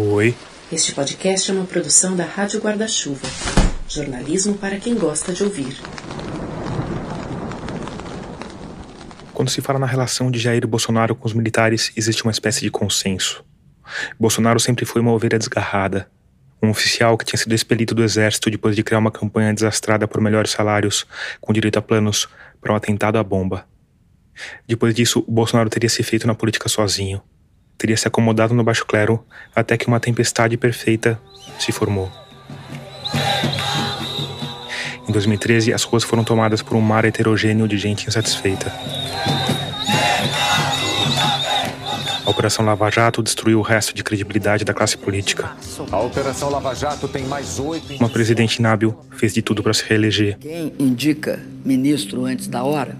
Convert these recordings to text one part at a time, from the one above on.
Oi. Este podcast é uma produção da Rádio Guarda-Chuva. Jornalismo para quem gosta de ouvir. Quando se fala na relação de Jair Bolsonaro com os militares, existe uma espécie de consenso. Bolsonaro sempre foi uma ovelha desgarrada, um oficial que tinha sido expelido do exército depois de criar uma campanha desastrada por melhores salários, com direito a planos para um atentado à bomba. Depois disso, Bolsonaro teria se feito na política sozinho. Teria se acomodado no baixo clero até que uma tempestade perfeita se formou. Em 2013, as ruas foram tomadas por um mar heterogêneo de gente insatisfeita. A Operação Lava Jato destruiu o resto de credibilidade da classe política. A Operação Lava Jato tem mais oito. Uma presidente inábil fez de tudo para se reeleger. Quem indica ministro antes da hora,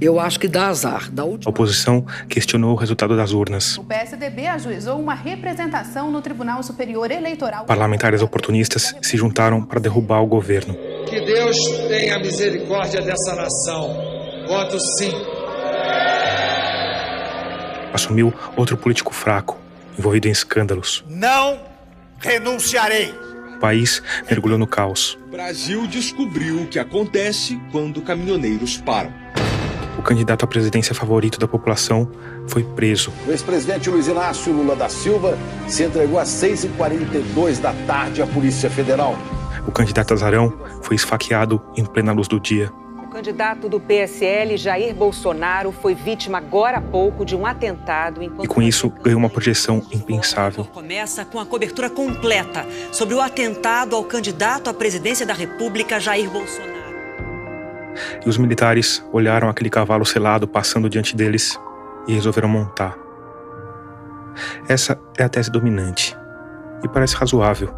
eu acho que dá azar. Da A última oposição questionou o resultado das urnas. O PSDB ajuizou uma representação no Tribunal Superior Eleitoral. Parlamentares oportunistas se juntaram para derrubar o governo. Que Deus tenha misericórdia dessa nação. Voto sim. Assumiu outro político fraco, envolvido em escândalos. Não renunciarei. O país mergulhou no caos. O Brasil descobriu o que acontece quando caminhoneiros param. O candidato à presidência favorito da população foi preso. O ex-presidente Luiz Inácio Lula da Silva se entregou às 6h42 da tarde à Polícia Federal. O candidato Azarão foi esfaqueado em plena luz do dia. O candidato do PSL, Jair Bolsonaro, foi vítima agora há pouco de um atentado. E com isso ganhou uma projeção impensável. Começa com a cobertura completa sobre o atentado ao candidato à presidência da República, Jair Bolsonaro. E os militares olharam aquele cavalo selado passando diante deles e resolveram montar. Essa é a tese dominante. E parece razoável.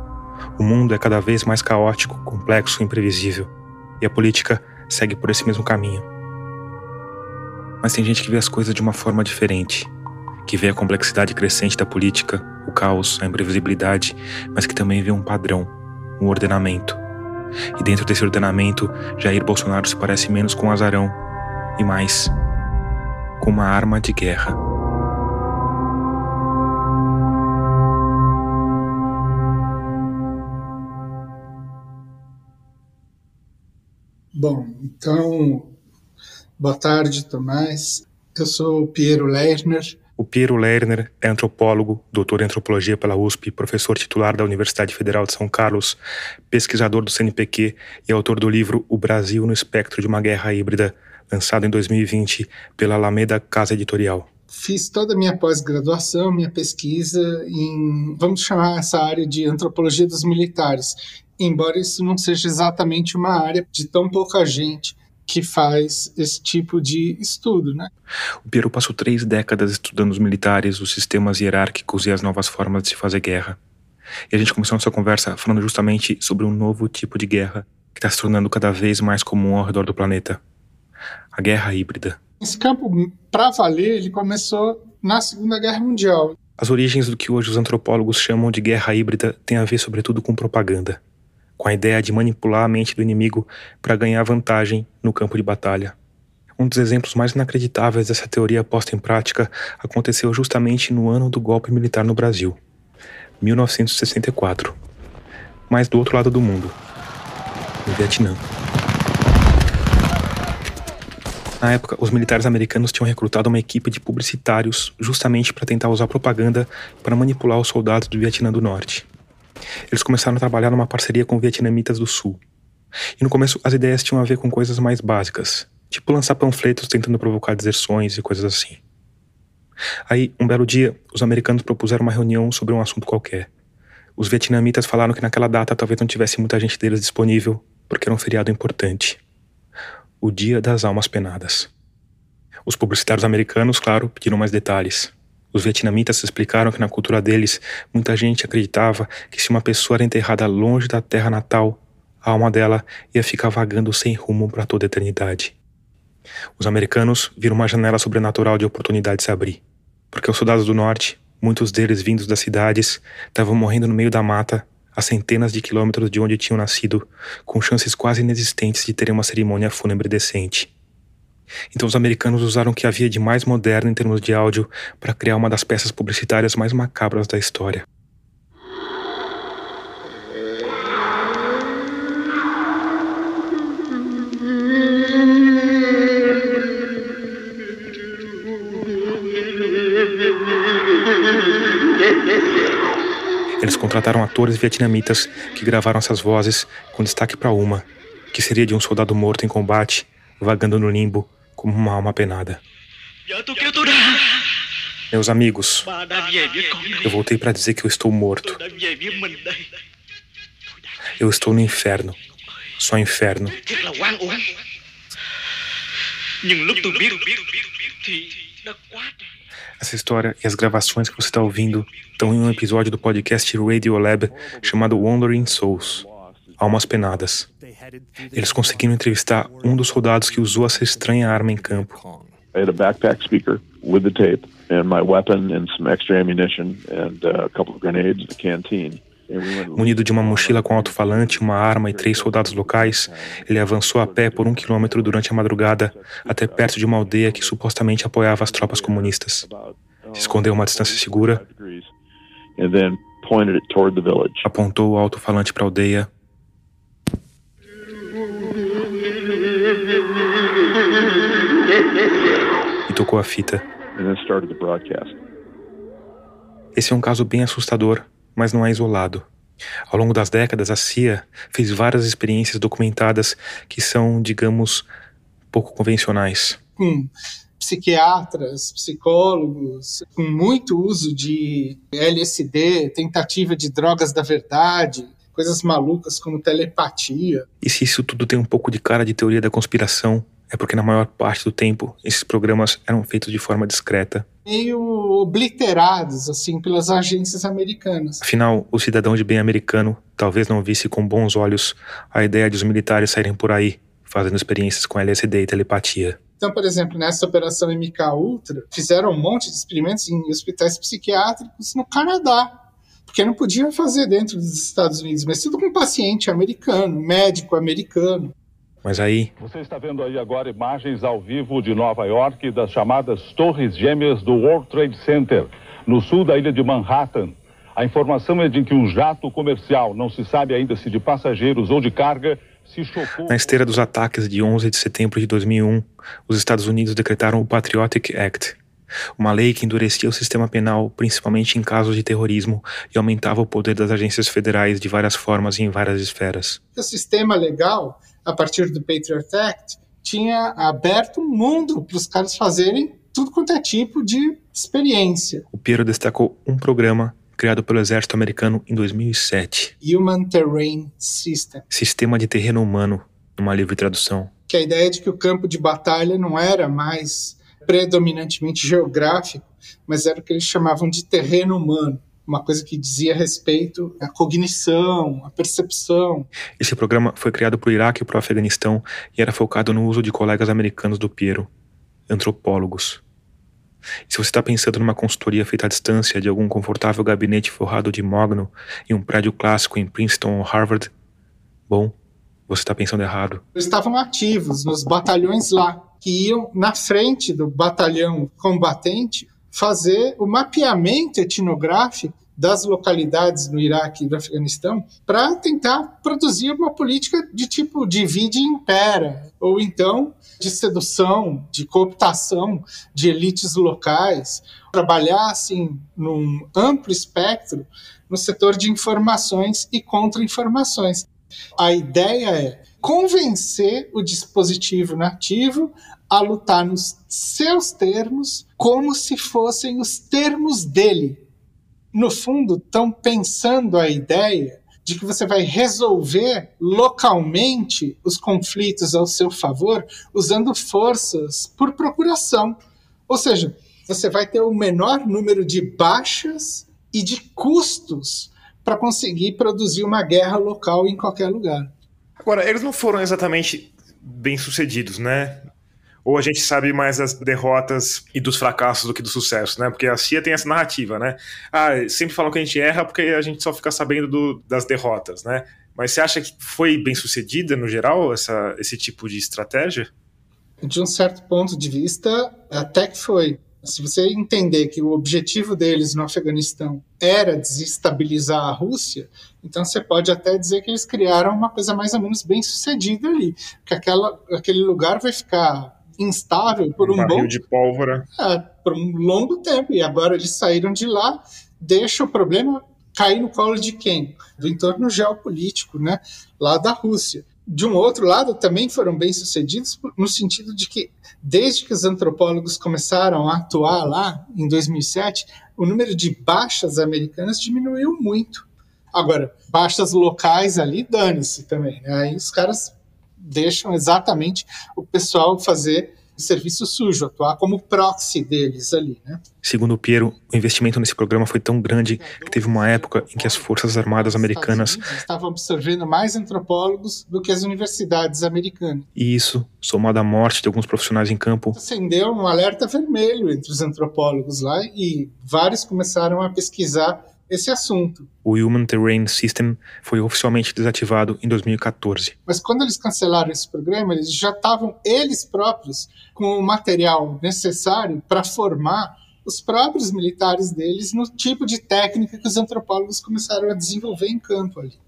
O mundo é cada vez mais caótico, complexo e imprevisível. E a política segue por esse mesmo caminho. Mas tem gente que vê as coisas de uma forma diferente, que vê a complexidade crescente da política, o caos, a imprevisibilidade, mas que também vê um padrão, um ordenamento. E dentro desse ordenamento, Jair Bolsonaro se parece menos com Azarão e mais com uma arma de guerra. Bom, então, boa tarde, Tomás. Eu sou o Piero Lerner. O Piero Lerner é antropólogo, doutor em antropologia pela USP, professor titular da Universidade Federal de São Carlos, pesquisador do CNPq e autor do livro O Brasil no Espectro de uma Guerra Híbrida, lançado em 2020 pela Alameda Casa Editorial. Fiz toda a minha pós-graduação, minha pesquisa em, vamos chamar essa área de antropologia dos militares, embora isso não seja exatamente uma área de tão pouca gente que faz esse tipo de estudo, né? O Piero passou três décadas estudando os militares, os sistemas hierárquicos e as novas formas de se fazer guerra. E a gente começou nossa conversa falando justamente sobre um novo tipo de guerra que está se tornando cada vez mais comum ao redor do planeta. A guerra híbrida. Esse campo, para valer, ele começou na Segunda Guerra Mundial. As origens do que hoje os antropólogos chamam de guerra híbrida têm a ver sobretudo com propaganda, com a ideia de manipular a mente do inimigo para ganhar vantagem no campo de batalha. Um dos exemplos mais inacreditáveis dessa teoria posta em prática aconteceu justamente no ano do golpe militar no Brasil, 1964. Mas do outro lado do mundo, no Vietnã. Na época, os militares americanos tinham recrutado uma equipe de publicitários justamente para tentar usar propaganda para manipular os soldados do Vietnã do Norte. Eles começaram a trabalhar numa parceria com vietnamitas do Sul. E no começo as ideias tinham a ver com coisas mais básicas, tipo lançar panfletos tentando provocar deserções e coisas assim. Aí, um belo dia, os americanos propuseram uma reunião sobre um assunto qualquer. Os vietnamitas falaram que naquela data talvez não tivesse muita gente deles disponível, porque era um feriado importante o Dia das Almas Penadas. Os publicitários americanos, claro, pediram mais detalhes. Os vietnamitas explicaram que na cultura deles, muita gente acreditava que se uma pessoa era enterrada longe da terra natal, a alma dela ia ficar vagando sem rumo para toda a eternidade. Os americanos viram uma janela sobrenatural de oportunidade se abrir, porque os soldados do norte, muitos deles vindos das cidades, estavam morrendo no meio da mata a centenas de quilômetros de onde tinham nascido, com chances quase inexistentes de terem uma cerimônia fúnebre decente. Então os americanos usaram o que havia de mais moderno em termos de áudio para criar uma das peças publicitárias mais macabras da história. Eles contrataram atores vietnamitas que gravaram essas vozes, com destaque para uma, que seria de um soldado morto em combate, vagando no limbo como uma alma penada. Meus amigos, eu voltei para dizer que eu estou morto. Eu estou no inferno. Só inferno. Essa história e as gravações que você está ouvindo estão em um episódio do podcast Radio Lab chamado Wandering Souls Almas Penadas. Eles conseguiram entrevistar um dos soldados que usou essa estranha arma em campo. I had a backpack speaker with the tape and my weapon and some extra ammunition and uh, a couple of grenades canteen. Munido de uma mochila com alto-falante, uma arma e três soldados locais, ele avançou a pé por um quilômetro durante a madrugada até perto de uma aldeia que supostamente apoiava as tropas comunistas. Se escondeu a uma distância segura, apontou o alto-falante para a aldeia tocou a fita. Esse é um caso bem assustador mas não é isolado. Ao longo das décadas, a CIA fez várias experiências documentadas que são, digamos, pouco convencionais. Com psiquiatras, psicólogos, com muito uso de LSD, tentativa de drogas da verdade, coisas malucas como telepatia. E se isso tudo tem um pouco de cara de teoria da conspiração, é porque na maior parte do tempo esses programas eram feitos de forma discreta. Meio obliterados, assim, pelas agências americanas. Afinal, o cidadão de bem americano talvez não visse com bons olhos a ideia de os militares saírem por aí, fazendo experiências com LSD e telepatia. Então, por exemplo, nessa operação MK Ultra, fizeram um monte de experimentos em hospitais psiquiátricos no Canadá porque não podiam fazer dentro dos Estados Unidos, mas tudo com paciente americano, médico americano. Mas aí. Você está vendo aí agora imagens ao vivo de Nova York das chamadas Torres Gêmeas do World Trade Center, no sul da ilha de Manhattan. A informação é de que um jato comercial, não se sabe ainda se de passageiros ou de carga, se chocou. Na esteira dos ataques de 11 de setembro de 2001, os Estados Unidos decretaram o Patriotic Act, uma lei que endurecia o sistema penal, principalmente em casos de terrorismo, e aumentava o poder das agências federais de várias formas e em várias esferas. O sistema legal a partir do Patriot Act, tinha aberto um mundo para os caras fazerem tudo quanto é tipo de experiência. O Piero destacou um programa criado pelo exército americano em 2007. Human Terrain System. Sistema de terreno humano, numa livre tradução. Que a ideia de que o campo de batalha não era mais predominantemente geográfico, mas era o que eles chamavam de terreno humano uma coisa que dizia respeito à cognição, à percepção. Esse programa foi criado para o Iraque e para o Afeganistão e era focado no uso de colegas americanos do Piero, antropólogos. E se você está pensando numa consultoria feita à distância de algum confortável gabinete forrado de mogno em um prédio clássico em Princeton ou Harvard, bom, você está pensando errado. Eles estavam ativos nos batalhões lá, que iam na frente do batalhão combatente fazer o mapeamento etnográfico das localidades no Iraque e no Afeganistão para tentar produzir uma política de tipo divide e impera, ou então de sedução, de cooptação de elites locais, trabalhar assim num amplo espectro no setor de informações e contra-informações. A ideia é convencer o dispositivo nativo a lutar nos seus termos como se fossem os termos dele. No fundo, estão pensando a ideia de que você vai resolver localmente os conflitos ao seu favor usando forças por procuração. Ou seja, você vai ter o menor número de baixas e de custos para conseguir produzir uma guerra local em qualquer lugar. Agora, eles não foram exatamente bem sucedidos, né? ou a gente sabe mais das derrotas e dos fracassos do que do sucesso, né? Porque a CIA tem essa narrativa, né? Ah, sempre falam que a gente erra porque a gente só fica sabendo do, das derrotas, né? Mas você acha que foi bem sucedida no geral essa, esse tipo de estratégia? De um certo ponto de vista, até que foi. Se você entender que o objetivo deles no Afeganistão era desestabilizar a Rússia, então você pode até dizer que eles criaram uma coisa mais ou menos bem sucedida ali. Que aquela, aquele lugar vai ficar instável por um, um bom de pólvora. É, por um longo tempo. E agora eles saíram de lá deixa o problema cair no colo de quem? Do entorno geopolítico, né? Lá da Rússia. De um outro lado, também foram bem sucedidos no sentido de que, desde que os antropólogos começaram a atuar lá, em 2007, o número de baixas americanas diminuiu muito. Agora, baixas locais ali, dane-se também. Né? Aí os caras deixam exatamente o pessoal fazer serviço sujo, atuar como proxy deles ali, né? Segundo o Piero, o investimento nesse programa foi tão grande que teve uma época em que as forças armadas americanas estavam absorvendo mais antropólogos do que as universidades americanas. E isso, somado à morte de alguns profissionais em campo, acendeu um alerta vermelho entre os antropólogos lá e vários começaram a pesquisar esse assunto. O Human Terrain System foi oficialmente desativado em 2014. Mas quando eles cancelaram esse programa, eles já estavam eles próprios com o material necessário para formar os próprios militares deles no tipo de técnica que os antropólogos começaram a desenvolver em campo ali.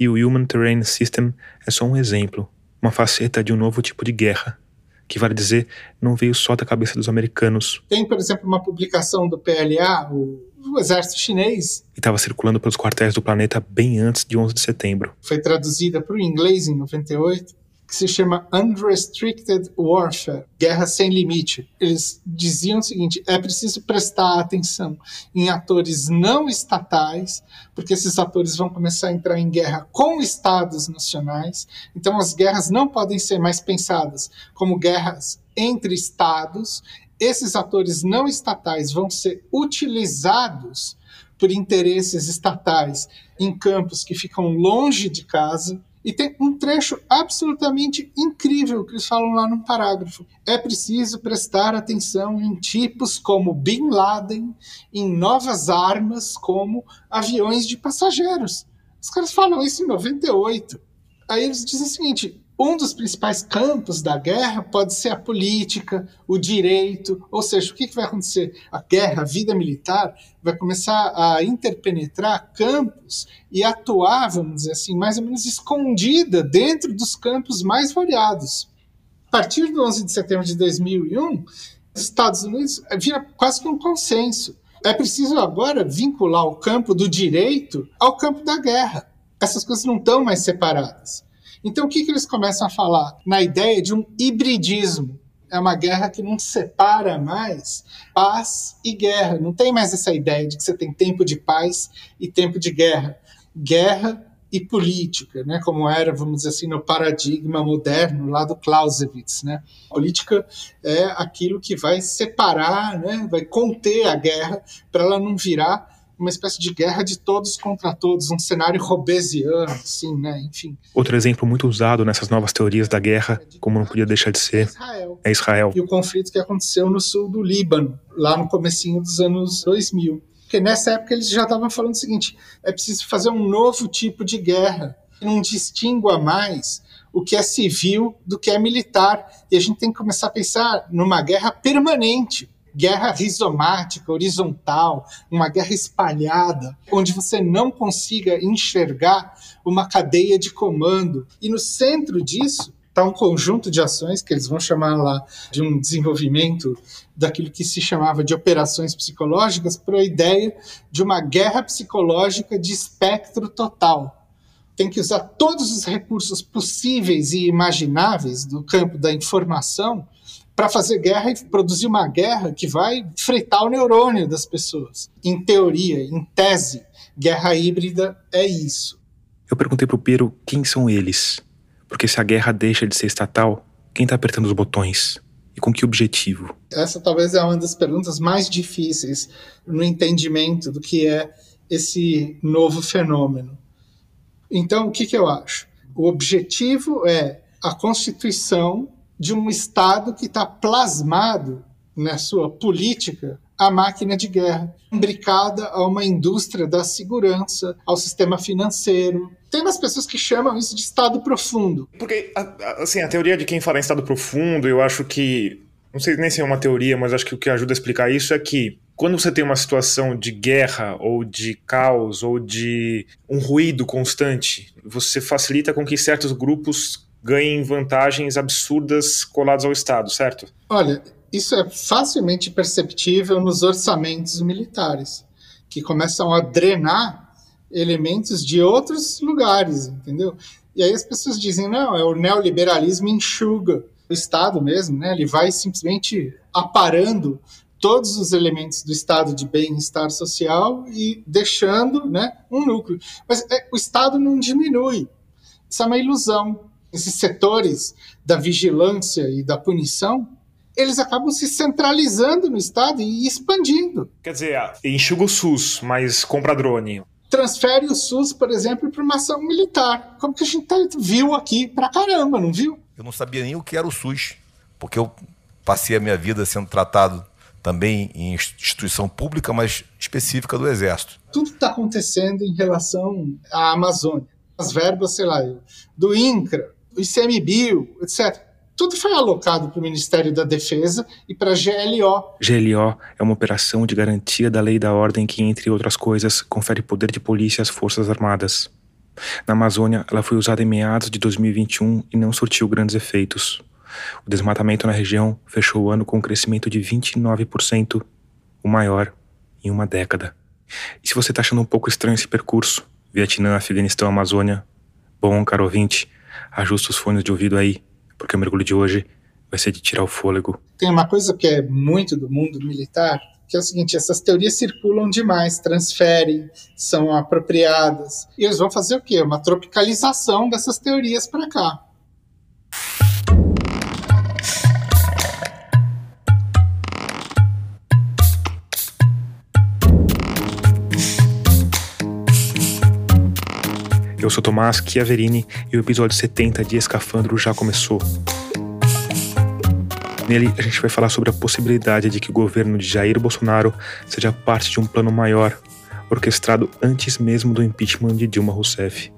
E o Human Terrain System é só um exemplo, uma faceta de um novo tipo de guerra, que vale dizer, não veio só da cabeça dos americanos. Tem, por exemplo, uma publicação do PLA, o o exército chinês. E estava circulando pelos quartéis do planeta bem antes de 11 de setembro. Foi traduzida para o inglês em 98, que se chama Unrestricted Warfare, Guerra Sem Limite. Eles diziam o seguinte: é preciso prestar atenção em atores não estatais, porque esses atores vão começar a entrar em guerra com estados nacionais. Então, as guerras não podem ser mais pensadas como guerras entre estados esses atores não estatais vão ser utilizados por interesses estatais em campos que ficam longe de casa. E tem um trecho absolutamente incrível que eles falam lá no parágrafo. É preciso prestar atenção em tipos como Bin Laden, em novas armas como aviões de passageiros. Os caras falam isso em 98. Aí eles dizem o seguinte: um dos principais campos da guerra pode ser a política, o direito, ou seja, o que, vai acontecer? A guerra, a vida militar, vai começar a interpenetrar campos e atuar, vamos dizer assim, mais ou menos escondida dentro dos campos mais variados. A partir do 11 de setembro de 2001, os Estados Unidos vira quase que um consenso. É preciso agora vincular o campo do direito ao campo da guerra. Essas coisas não estão mais separadas. Então, o que, que eles começam a falar? Na ideia de um hibridismo. É uma guerra que não separa mais paz e guerra. Não tem mais essa ideia de que você tem tempo de paz e tempo de guerra. Guerra e política, né, como era, vamos dizer assim, no paradigma moderno lá do Clausewitz, né? Política é aquilo que vai separar, né, vai conter a guerra para ela não virar uma espécie de guerra de todos contra todos, um cenário robesiano, assim, né? Enfim. Outro exemplo muito usado nessas novas teorias da guerra, como não podia deixar de ser, Israel. é Israel. E o conflito que aconteceu no sul do Líbano, lá no comecinho dos anos 2000. Porque nessa época eles já estavam falando o seguinte, é preciso fazer um novo tipo de guerra, que não distingua mais o que é civil do que é militar. E a gente tem que começar a pensar numa guerra permanente, guerra rizomática, horizontal, uma guerra espalhada, onde você não consiga enxergar uma cadeia de comando. E no centro disso está um conjunto de ações que eles vão chamar lá de um desenvolvimento daquilo que se chamava de operações psicológicas para a ideia de uma guerra psicológica de espectro total. Tem que usar todos os recursos possíveis e imagináveis do campo da informação para fazer guerra e produzir uma guerra que vai fritar o neurônio das pessoas. Em teoria, em tese, guerra híbrida é isso. Eu perguntei para o Piero quem são eles. Porque se a guerra deixa de ser estatal, quem está apertando os botões? E com que objetivo? Essa talvez é uma das perguntas mais difíceis no entendimento do que é esse novo fenômeno. Então, o que, que eu acho? O objetivo é a constituição de um Estado que está plasmado na sua política a máquina de guerra, imbricada a uma indústria da segurança, ao sistema financeiro. Tem umas pessoas que chamam isso de Estado profundo. Porque, assim, a teoria de quem fala em Estado profundo, eu acho que. Não sei nem se é uma teoria, mas acho que o que ajuda a explicar isso é que quando você tem uma situação de guerra ou de caos ou de um ruído constante, você facilita com que certos grupos ganhem vantagens absurdas coladas ao Estado, certo? Olha, isso é facilmente perceptível nos orçamentos militares, que começam a drenar elementos de outros lugares, entendeu? E aí as pessoas dizem, não, é o neoliberalismo enxuga o Estado mesmo, né? Ele vai simplesmente aparando todos os elementos do estado de bem-estar social e deixando né, um núcleo. Mas é, o Estado não diminui. Isso é uma ilusão. Esses setores da vigilância e da punição, eles acabam se centralizando no Estado e expandindo. Quer dizer, enxuga o SUS, mas compra drone. Transfere o SUS, por exemplo, para uma ação militar. Como que a gente tá, viu aqui pra caramba, não viu? Eu não sabia nem o que era o SUS, porque eu passei a minha vida sendo tratado também em instituição pública, mas específica do Exército. Tudo está acontecendo em relação à Amazônia. As verbas, sei lá, do INCRA, ICMBio, etc. Tudo foi alocado para o Ministério da Defesa e para a GLO. GLO é uma operação de garantia da lei e da ordem que, entre outras coisas, confere poder de polícia às Forças Armadas. Na Amazônia, ela foi usada em meados de 2021 e não surtiu grandes efeitos. O desmatamento na região fechou o ano com um crescimento de 29%, o maior em uma década. E se você está achando um pouco estranho esse percurso, Vietnã, Afeganistão, Amazônia, bom, caro ouvinte, ajusta os fones de ouvido aí, porque o mergulho de hoje vai ser de tirar o fôlego. Tem uma coisa que é muito do mundo militar, que é o seguinte: essas teorias circulam demais, transferem, são apropriadas. E eles vão fazer o quê? Uma tropicalização dessas teorias para cá. Eu sou Tomás Chiaverini e o episódio 70 de Escafandro já começou. Nele, a gente vai falar sobre a possibilidade de que o governo de Jair Bolsonaro seja parte de um plano maior, orquestrado antes mesmo do impeachment de Dilma Rousseff.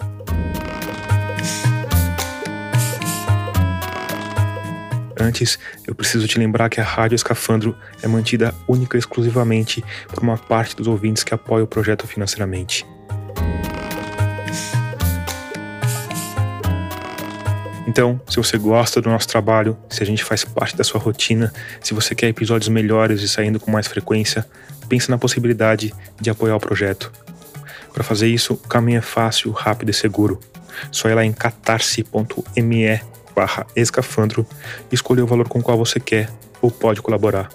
Antes, eu preciso te lembrar que a Rádio Escafandro é mantida única e exclusivamente por uma parte dos ouvintes que apoia o projeto financeiramente. Então, se você gosta do nosso trabalho, se a gente faz parte da sua rotina, se você quer episódios melhores e saindo com mais frequência, pense na possibilidade de apoiar o projeto. Para fazer isso, o caminho é fácil, rápido e seguro. Só ir lá em catarse.me barra escafandro e escolher o valor com o qual você quer ou pode colaborar.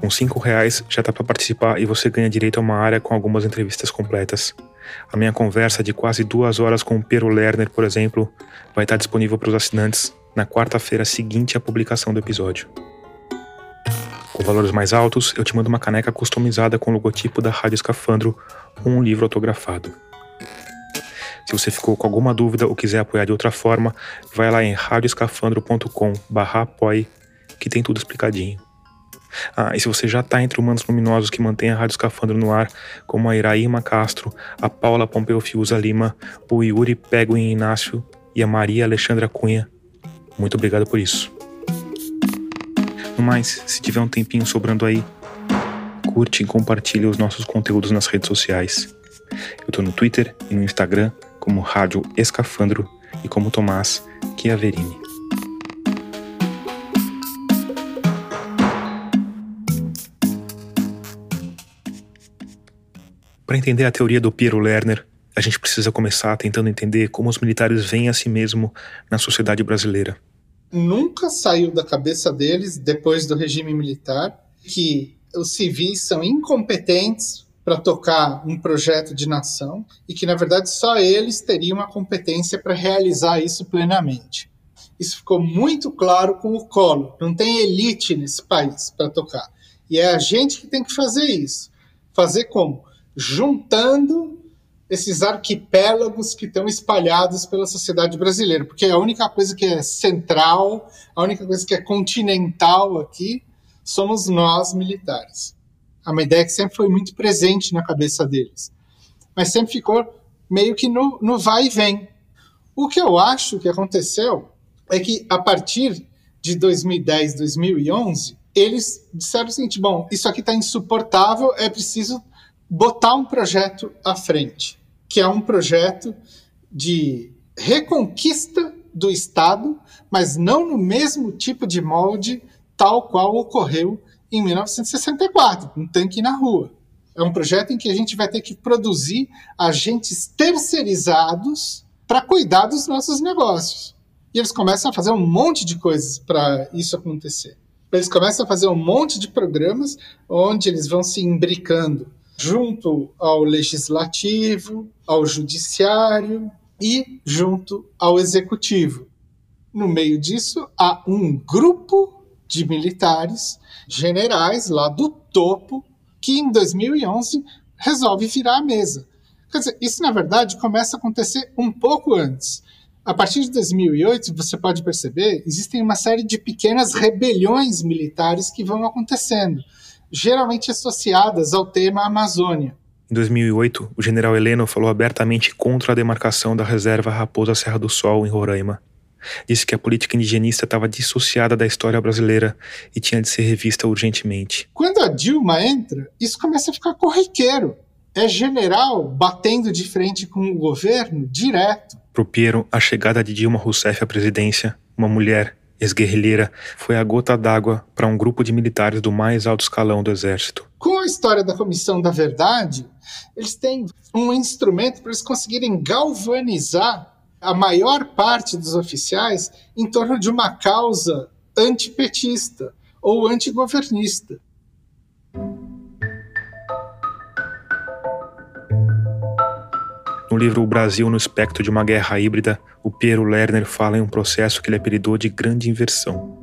Com cinco reais já dá para participar e você ganha direito a uma área com algumas entrevistas completas. A minha conversa de quase duas horas com o Pero Lerner, por exemplo, vai estar disponível para os assinantes na quarta-feira seguinte à publicação do episódio. Com valores mais altos, eu te mando uma caneca customizada com o logotipo da Rádio Escafandro ou um livro autografado. Se você ficou com alguma dúvida ou quiser apoiar de outra forma, vai lá em radioescafandro.com/apoie que tem tudo explicadinho. Ah, e se você já está entre humanos luminosos que mantêm a Rádio Escafandro no ar, como a Iraíma Castro, a Paula Pompeu Fiuza Lima, o Yuri Peguin Inácio e a Maria Alexandra Cunha, muito obrigado por isso. No mais, se tiver um tempinho sobrando aí, curte e compartilhe os nossos conteúdos nas redes sociais. Eu estou no Twitter e no Instagram como Rádio Escafandro e como Tomás Chiaverini. Para entender a teoria do Piero Lerner, a gente precisa começar tentando entender como os militares veem a si mesmo na sociedade brasileira. Nunca saiu da cabeça deles, depois do regime militar, que os civis são incompetentes para tocar um projeto de nação e que, na verdade, só eles teriam a competência para realizar isso plenamente. Isso ficou muito claro com o Collor. Não tem elite nesse país para tocar. E é a gente que tem que fazer isso. Fazer como? Juntando esses arquipélagos que estão espalhados pela sociedade brasileira, porque a única coisa que é central, a única coisa que é continental aqui, somos nós militares. É uma ideia que sempre foi muito presente na cabeça deles, mas sempre ficou meio que no, no vai e vem. O que eu acho que aconteceu é que a partir de 2010, 2011, eles disseram o seguinte: bom, isso aqui está insuportável, é preciso botar um projeto à frente, que é um projeto de reconquista do Estado, mas não no mesmo tipo de molde tal qual ocorreu em 1964, um tanque na rua. É um projeto em que a gente vai ter que produzir agentes terceirizados para cuidar dos nossos negócios. E eles começam a fazer um monte de coisas para isso acontecer. Eles começam a fazer um monte de programas onde eles vão se imbricando junto ao legislativo, ao judiciário e junto ao executivo. No meio disso, há um grupo de militares, generais lá do topo, que em 2011 resolve virar a mesa. Quer dizer, isso na verdade começa a acontecer um pouco antes. A partir de 2008, você pode perceber, existem uma série de pequenas rebeliões militares que vão acontecendo, geralmente associadas ao tema Amazônia. Em 2008, o general Heleno falou abertamente contra a demarcação da reserva Raposa Serra do Sol, em Roraima. Disse que a política indigenista estava dissociada da história brasileira e tinha de ser revista urgentemente. Quando a Dilma entra, isso começa a ficar corriqueiro. É general batendo de frente com o governo direto. Pro Piero, a chegada de Dilma Rousseff à presidência, uma mulher ex-guerrilheira, foi a gota d'água para um grupo de militares do mais alto escalão do exército. Com a história da Comissão da Verdade, eles têm um instrumento para eles conseguirem galvanizar a maior parte dos oficiais em torno de uma causa antipetista ou antigovernista. No livro O Brasil no Espectro de uma Guerra Híbrida, o Piero Lerner fala em um processo que ele apelidou de Grande Inversão.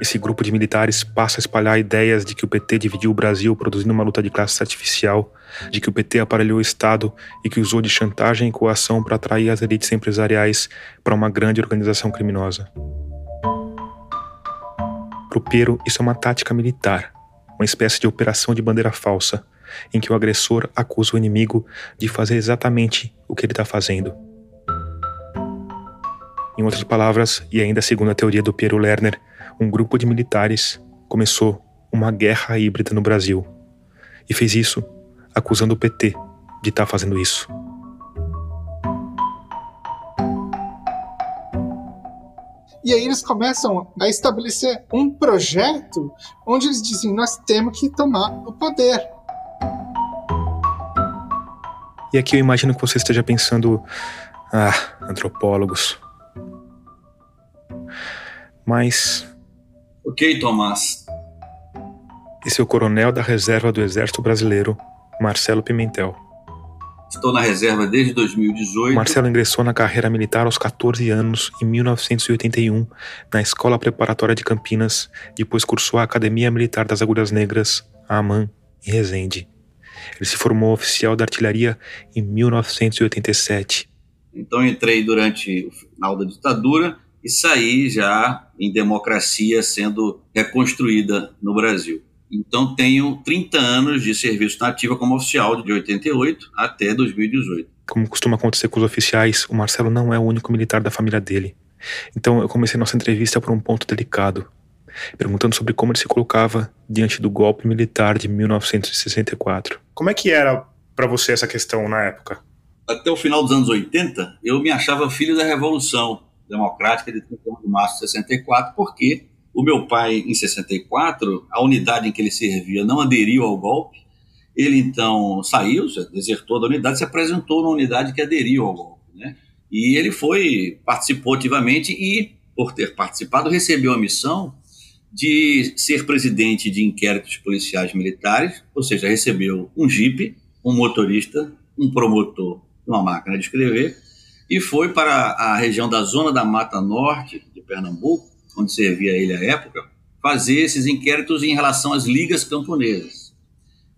Esse grupo de militares passa a espalhar ideias de que o PT dividiu o Brasil produzindo uma luta de classes artificial, de que o PT aparelhou o Estado e que usou de chantagem e coação para atrair as elites empresariais para uma grande organização criminosa. Para o Piero, isso é uma tática militar, uma espécie de operação de bandeira falsa, em que o agressor acusa o inimigo de fazer exatamente o que ele está fazendo. Em outras palavras, e ainda segundo a teoria do Piero Lerner, um grupo de militares começou uma guerra híbrida no Brasil e fez isso acusando o PT de estar tá fazendo isso. E aí eles começam a estabelecer um projeto onde eles dizem: nós temos que tomar o poder. E aqui eu imagino que você esteja pensando, ah, antropólogos. Mas. Ok, Tomás. Esse é o coronel da reserva do Exército Brasileiro, Marcelo Pimentel. Estou na reserva desde 2018. Marcelo ingressou na carreira militar aos 14 anos, em 1981, na Escola Preparatória de Campinas, depois cursou a Academia Militar das Agulhas Negras, a AMAN, em Resende. Ele se formou oficial da artilharia em 1987. Então entrei durante o final da ditadura e saí já em democracia sendo reconstruída no Brasil. Então tenho 30 anos de serviço na ativa como oficial de 88 até 2018. Como costuma acontecer com os oficiais, o Marcelo não é o único militar da família dele. Então eu comecei nossa entrevista por um ponto delicado perguntando sobre como ele se colocava diante do golpe militar de 1964. Como é que era para você essa questão na época? Até o final dos anos 80, eu me achava filho da Revolução Democrática de 31 de março de 64, porque o meu pai, em 64, a unidade em que ele servia não aderiu ao golpe. Ele então saiu, desertou da unidade, se apresentou na unidade que aderiu ao golpe. Né? E ele foi, participou ativamente e, por ter participado, recebeu a missão de ser presidente de inquéritos policiais militares, ou seja, recebeu um jipe, um motorista, um promotor, uma máquina de escrever, e foi para a região da Zona da Mata Norte de Pernambuco, onde servia ele à época, fazer esses inquéritos em relação às ligas camponesas.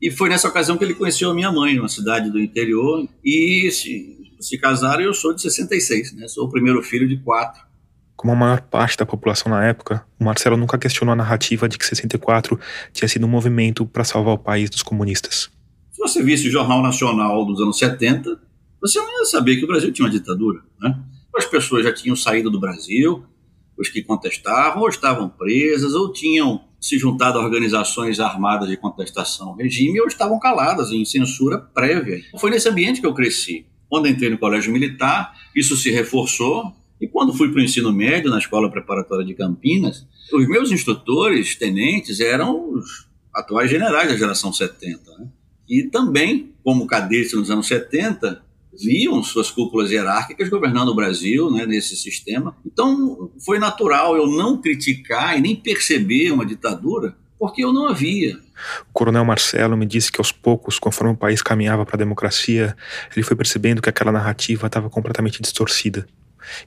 E foi nessa ocasião que ele conheceu a minha mãe, numa cidade do interior, e se, se casaram. Eu sou de 66, né? Sou o primeiro filho de quatro como a maior parte da população na época, o Marcelo nunca questionou a narrativa de que 64 tinha sido um movimento para salvar o país dos comunistas. Se você visse o Jornal Nacional dos anos 70, você não ia saber que o Brasil tinha uma ditadura. Né? As pessoas já tinham saído do Brasil, os que contestavam, ou estavam presas, ou tinham se juntado a organizações armadas de contestação ao regime, ou estavam caladas em censura prévia. Foi nesse ambiente que eu cresci. Quando entrei no colégio militar, isso se reforçou e quando fui para o ensino médio, na Escola Preparatória de Campinas, os meus instrutores, tenentes, eram os atuais generais da geração 70. Né? E também, como cadetes nos anos 70, viam suas cúpulas hierárquicas governando o Brasil né, nesse sistema. Então, foi natural eu não criticar e nem perceber uma ditadura, porque eu não havia. O coronel Marcelo me disse que aos poucos, conforme o país caminhava para a democracia, ele foi percebendo que aquela narrativa estava completamente distorcida.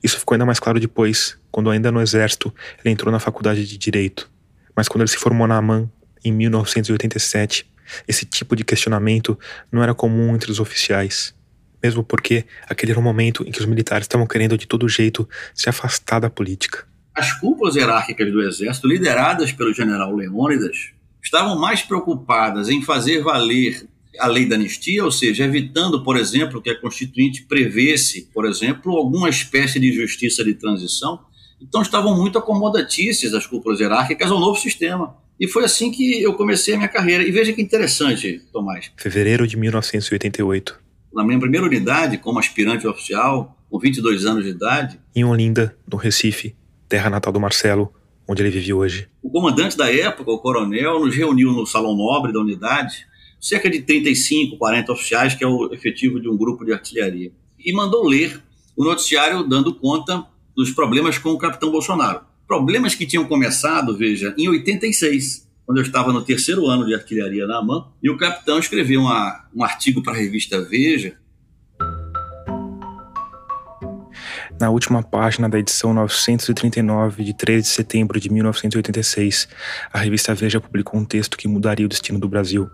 Isso ficou ainda mais claro depois, quando ainda no exército ele entrou na faculdade de direito. Mas quando ele se formou na AMAN, em 1987, esse tipo de questionamento não era comum entre os oficiais mesmo porque aquele era o momento em que os militares estavam querendo de todo jeito se afastar da política. As cúpulas hierárquicas do exército, lideradas pelo general Leônidas, estavam mais preocupadas em fazer valer a lei da anistia, ou seja, evitando, por exemplo, que a Constituinte prevesse, por exemplo, alguma espécie de justiça de transição. Então estavam muito acomodatícias as cúpulas hierárquicas ao novo sistema. E foi assim que eu comecei a minha carreira. E veja que interessante, Tomás. Fevereiro de 1988 na minha primeira unidade, como aspirante oficial, com 22 anos de idade. Em Olinda, no Recife, terra natal do Marcelo, onde ele vive hoje. O comandante da época, o coronel, nos reuniu no Salão Nobre da unidade, cerca de 35, 40 oficiais, que é o efetivo de um grupo de artilharia, e mandou ler o noticiário dando conta dos problemas com o capitão Bolsonaro. Problemas que tinham começado, veja, em 86 quando eu estava no terceiro ano de artilharia na AMAN, e o capitão escreveu uma, um artigo para a revista Veja. Na última página da edição 939, de 13 de setembro de 1986, a revista Veja publicou um texto que mudaria o destino do Brasil.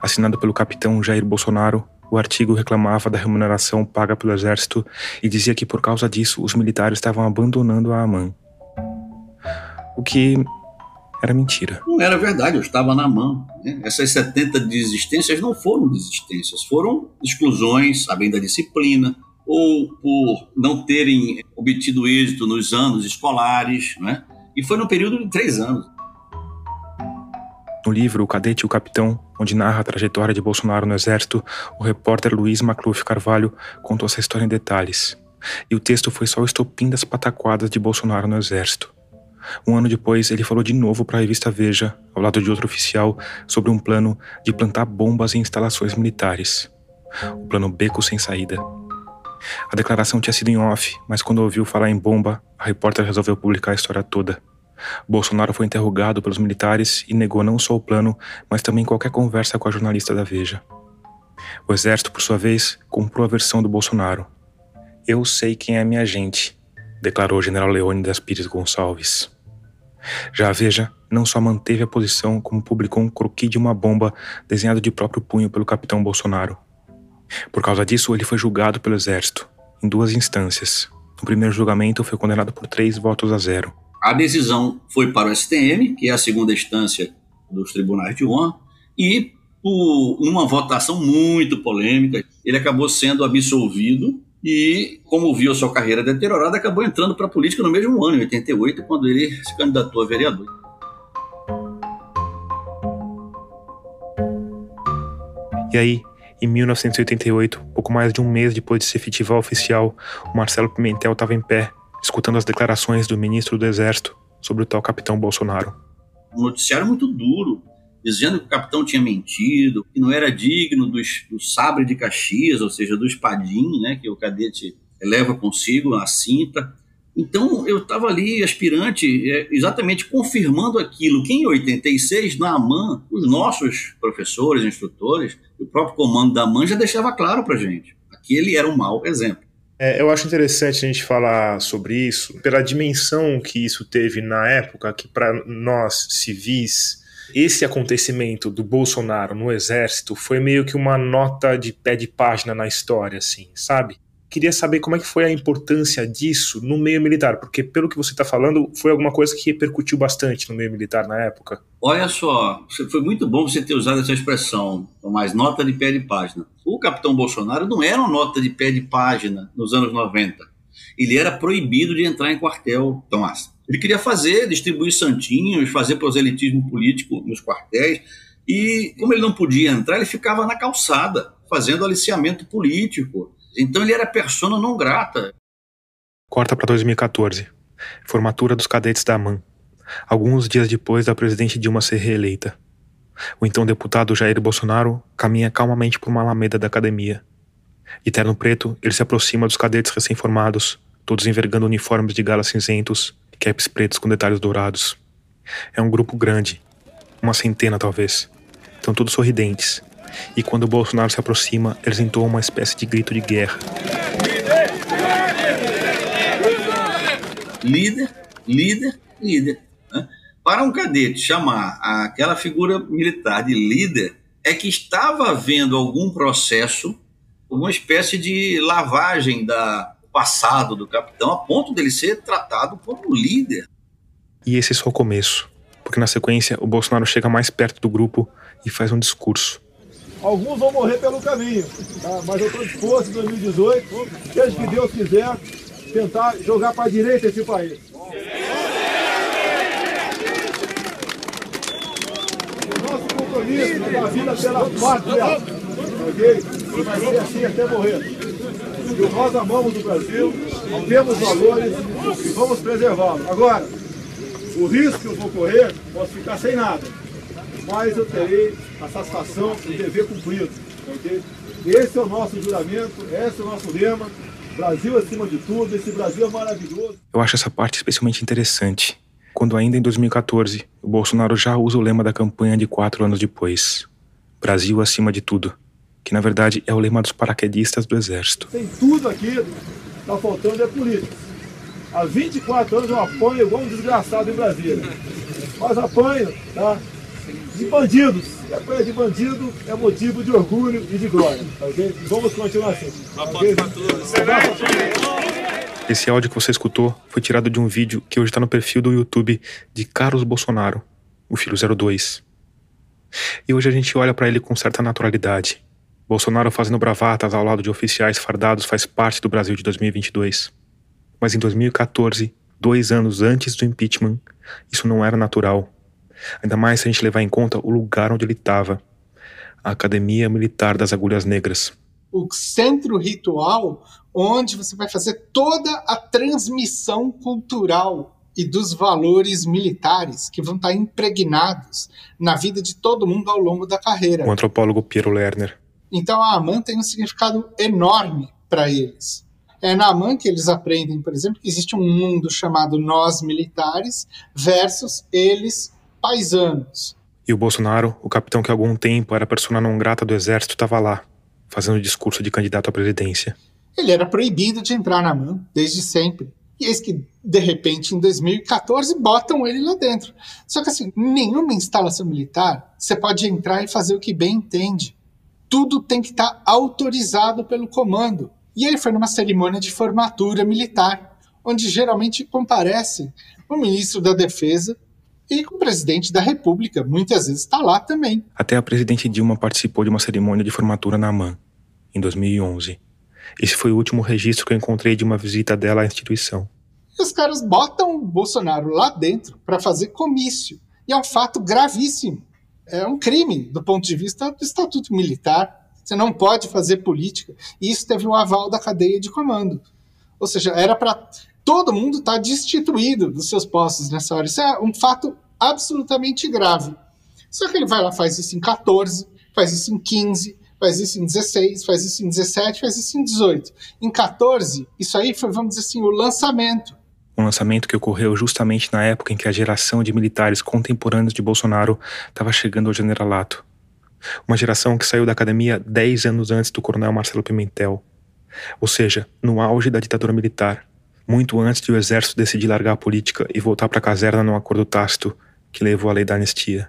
Assinado pelo capitão Jair Bolsonaro, o artigo reclamava da remuneração paga pelo exército e dizia que por causa disso os militares estavam abandonando a AMAN. O que era mentira. Não era verdade, eu estava na mão. Né? Essas 70 desistências não foram desistências, foram exclusões, além da disciplina, ou por não terem obtido êxito nos anos escolares, né? e foi no período de três anos. No livro O Cadete e o Capitão, onde narra a trajetória de Bolsonaro no Exército, o repórter Luiz Macluf Carvalho contou essa história em detalhes. E o texto foi só o estopim das pataquadas de Bolsonaro no Exército. Um ano depois, ele falou de novo para a revista Veja, ao lado de outro oficial, sobre um plano de plantar bombas em instalações militares. O plano Beco Sem Saída. A declaração tinha sido em off, mas quando ouviu falar em bomba, a repórter resolveu publicar a história toda. Bolsonaro foi interrogado pelos militares e negou não só o plano, mas também qualquer conversa com a jornalista da Veja. O exército, por sua vez, comprou a versão do Bolsonaro. Eu sei quem é minha gente, declarou o general Leônidas Pires Gonçalves. Já a Veja não só manteve a posição, como publicou um croquis de uma bomba desenhado de próprio punho pelo capitão Bolsonaro. Por causa disso, ele foi julgado pelo exército, em duas instâncias. No primeiro julgamento, foi condenado por três votos a zero. A decisão foi para o STM, que é a segunda instância dos tribunais de honra, e por uma votação muito polêmica, ele acabou sendo absolvido e, como viu sua carreira deteriorada, acabou entrando para a política no mesmo ano, em 88, quando ele se candidatou a vereador. E aí, em 1988, pouco mais de um mês depois de se efetivar oficial, o Marcelo Pimentel estava em pé, escutando as declarações do ministro do Exército sobre o tal capitão Bolsonaro. Um noticiário muito duro, dizendo que o capitão tinha mentido, que não era digno do, do sabre de Caxias, ou seja, do espadim, né, que o cadete leva consigo, a cinta. Então eu estava ali, aspirante, é, exatamente confirmando aquilo que em 86, na AMAN, os nossos professores, instrutores, o próprio comando da AMAN já deixava claro para gente. Aquele era um mau exemplo. É, eu acho interessante a gente falar sobre isso, pela dimensão que isso teve na época, que para nós civis esse acontecimento do Bolsonaro no exército foi meio que uma nota de pé de página na história, assim, sabe? Queria saber como é que foi a importância disso no meio militar, porque pelo que você está falando, foi alguma coisa que repercutiu bastante no meio militar na época. Olha só, foi muito bom você ter usado essa expressão, Tomás, nota de pé de página. O capitão Bolsonaro não era uma nota de pé de página nos anos 90. Ele era proibido de entrar em quartel, Tomás. Ele queria fazer, distribuir santinhos, fazer proselitismo político nos quartéis. E como ele não podia entrar, ele ficava na calçada, fazendo aliciamento político. Então ele era persona não grata. Corta para 2014. Formatura dos cadetes da AMAN. alguns dias depois da presidente Dilma ser reeleita. O então deputado Jair Bolsonaro caminha calmamente por uma alameda da academia. De terno preto, ele se aproxima dos cadetes recém-formados, todos envergando uniformes de gala cinzentos caps pretos com detalhes dourados. É um grupo grande, uma centena talvez. Estão todos sorridentes. E quando o Bolsonaro se aproxima, eles entoam uma espécie de grito de guerra. Líder, líder, líder. Né? Para um cadete chamar aquela figura militar de líder, é que estava havendo algum processo, uma espécie de lavagem da passado do capitão, a ponto dele ser tratado como líder. E esse é só o começo, porque na sequência o Bolsonaro chega mais perto do grupo e faz um discurso. Alguns vão morrer pelo caminho, tá? mas eu estou disposto em 2018, desde que Deus quiser, tentar jogar para a direita esse país. Nosso compromisso é a vida pela pátria, ok? E vai ser assim até morrer. E nós amamos o Brasil, temos valores e vamos preservá-lo. Agora, o risco que eu vou correr, posso ficar sem nada, mas eu terei a satisfação de dever cumprido. Okay? Esse é o nosso juramento, esse é o nosso lema. Brasil acima de tudo, esse Brasil é maravilhoso. Eu acho essa parte especialmente interessante. Quando ainda em 2014, o Bolsonaro já usa o lema da campanha de quatro anos depois. Brasil acima de tudo. Que na verdade é o lema dos paraquedistas do Exército. Tem tudo aqui, tá faltando é política. Há 24 anos eu apanho igual um desgraçado em Brasília. Mas apanho, tá? De bandidos. E apanha de bandido é motivo de orgulho e de glória, ok? Vamos continuar assim. Okay? Esse áudio que você escutou foi tirado de um vídeo que hoje está no perfil do YouTube de Carlos Bolsonaro, o filho 02. E hoje a gente olha para ele com certa naturalidade. Bolsonaro fazendo bravatas ao lado de oficiais fardados faz parte do Brasil de 2022. Mas em 2014, dois anos antes do impeachment, isso não era natural. Ainda mais se a gente levar em conta o lugar onde ele estava a Academia Militar das Agulhas Negras. O centro ritual onde você vai fazer toda a transmissão cultural e dos valores militares que vão estar impregnados na vida de todo mundo ao longo da carreira. O antropólogo Piero Lerner. Então a AMAN tem um significado enorme para eles. É na AMAN que eles aprendem, por exemplo, que existe um mundo chamado nós militares versus eles paisanos. E o Bolsonaro, o capitão que há algum tempo era persona não grata do exército, estava lá, fazendo discurso de candidato à presidência. Ele era proibido de entrar na AMAN, desde sempre. E eis que, de repente, em 2014, botam ele lá dentro. Só que, assim, nenhuma instalação militar você pode entrar e fazer o que bem entende. Tudo tem que estar autorizado pelo comando. E ele foi numa cerimônia de formatura militar, onde geralmente comparecem o ministro da Defesa e o presidente da República, muitas vezes está lá também. Até a presidente Dilma participou de uma cerimônia de formatura na AMAN, em 2011. Esse foi o último registro que eu encontrei de uma visita dela à instituição. E os caras botam o Bolsonaro lá dentro para fazer comício. E é um fato gravíssimo. É um crime do ponto de vista do Estatuto Militar. Você não pode fazer política. E isso teve um aval da cadeia de comando. Ou seja, era para todo mundo estar tá destituído dos seus postos nessa hora. Isso é um fato absolutamente grave. Só que ele vai lá, faz isso em 14, faz isso em 15, faz isso em 16, faz isso em 17, faz isso em 18. Em 14, isso aí foi, vamos dizer assim, o lançamento. Um lançamento que ocorreu justamente na época em que a geração de militares contemporâneos de Bolsonaro estava chegando ao generalato. Uma geração que saiu da academia 10 anos antes do coronel Marcelo Pimentel. Ou seja, no auge da ditadura militar, muito antes de o exército decidir largar a política e voltar para a caserna num acordo tácito que levou à lei da anistia.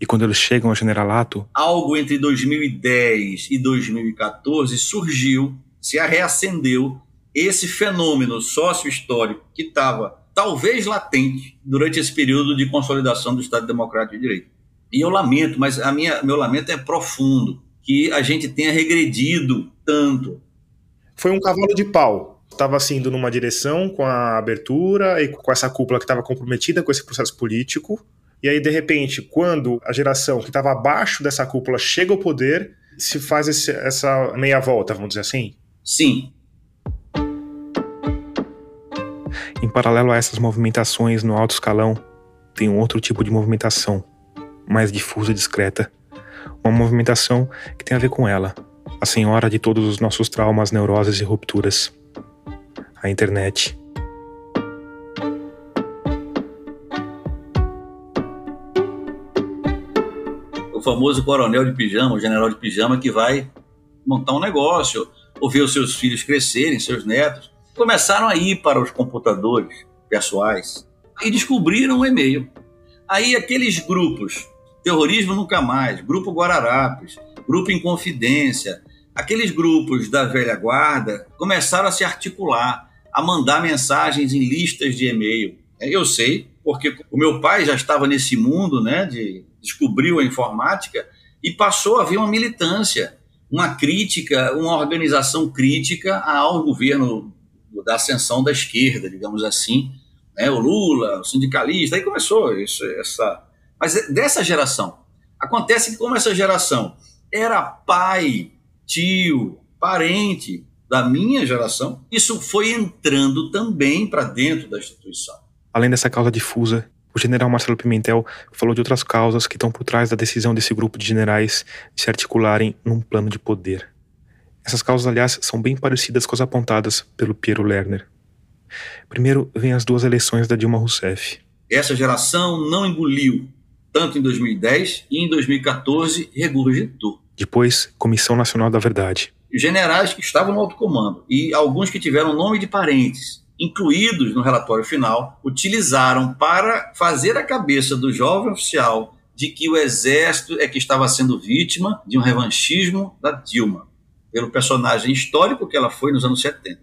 E quando eles chegam ao generalato. Algo entre 2010 e 2014 surgiu, se reacendeu esse fenômeno sócio-histórico que estava talvez latente durante esse período de consolidação do Estado Democrático de Direito. E eu lamento, mas a minha, meu lamento é profundo, que a gente tenha regredido tanto. Foi um cavalo de pau. Estava assim, indo numa direção com a abertura e com essa cúpula que estava comprometida com esse processo político, e aí, de repente, quando a geração que estava abaixo dessa cúpula chega ao poder, se faz esse, essa meia volta, vamos dizer assim? Sim. Em paralelo a essas movimentações no alto escalão, tem um outro tipo de movimentação, mais difusa e discreta. Uma movimentação que tem a ver com ela, a senhora de todos os nossos traumas, neuroses e rupturas. A internet. O famoso coronel de pijama, o general de pijama que vai montar um negócio, ou ver os seus filhos crescerem, seus netos. Começaram a ir para os computadores pessoais e descobriram o e-mail. Aí aqueles grupos, Terrorismo Nunca Mais, Grupo Guararapes, Grupo Inconfidência, aqueles grupos da velha guarda começaram a se articular, a mandar mensagens em listas de e-mail. Eu sei, porque o meu pai já estava nesse mundo, né, de descobriu a informática e passou a haver uma militância, uma crítica, uma organização crítica ao governo da ascensão da esquerda, digamos assim, né, o Lula, o sindicalista, aí começou isso, essa. Mas é dessa geração. Acontece que, como essa geração era pai, tio, parente da minha geração, isso foi entrando também para dentro da instituição. Além dessa causa difusa, o general Marcelo Pimentel falou de outras causas que estão por trás da decisão desse grupo de generais de se articularem num plano de poder. Essas causas, aliás, são bem parecidas com as apontadas pelo Piero Lerner. Primeiro vem as duas eleições da Dilma Rousseff. Essa geração não engoliu, tanto em 2010 e em 2014 regurgitou. Depois, Comissão Nacional da Verdade. Generais que estavam no alto comando e alguns que tiveram nome de parentes, incluídos no relatório final, utilizaram para fazer a cabeça do jovem oficial de que o exército é que estava sendo vítima de um revanchismo da Dilma, pelo personagem histórico que ela foi nos anos 70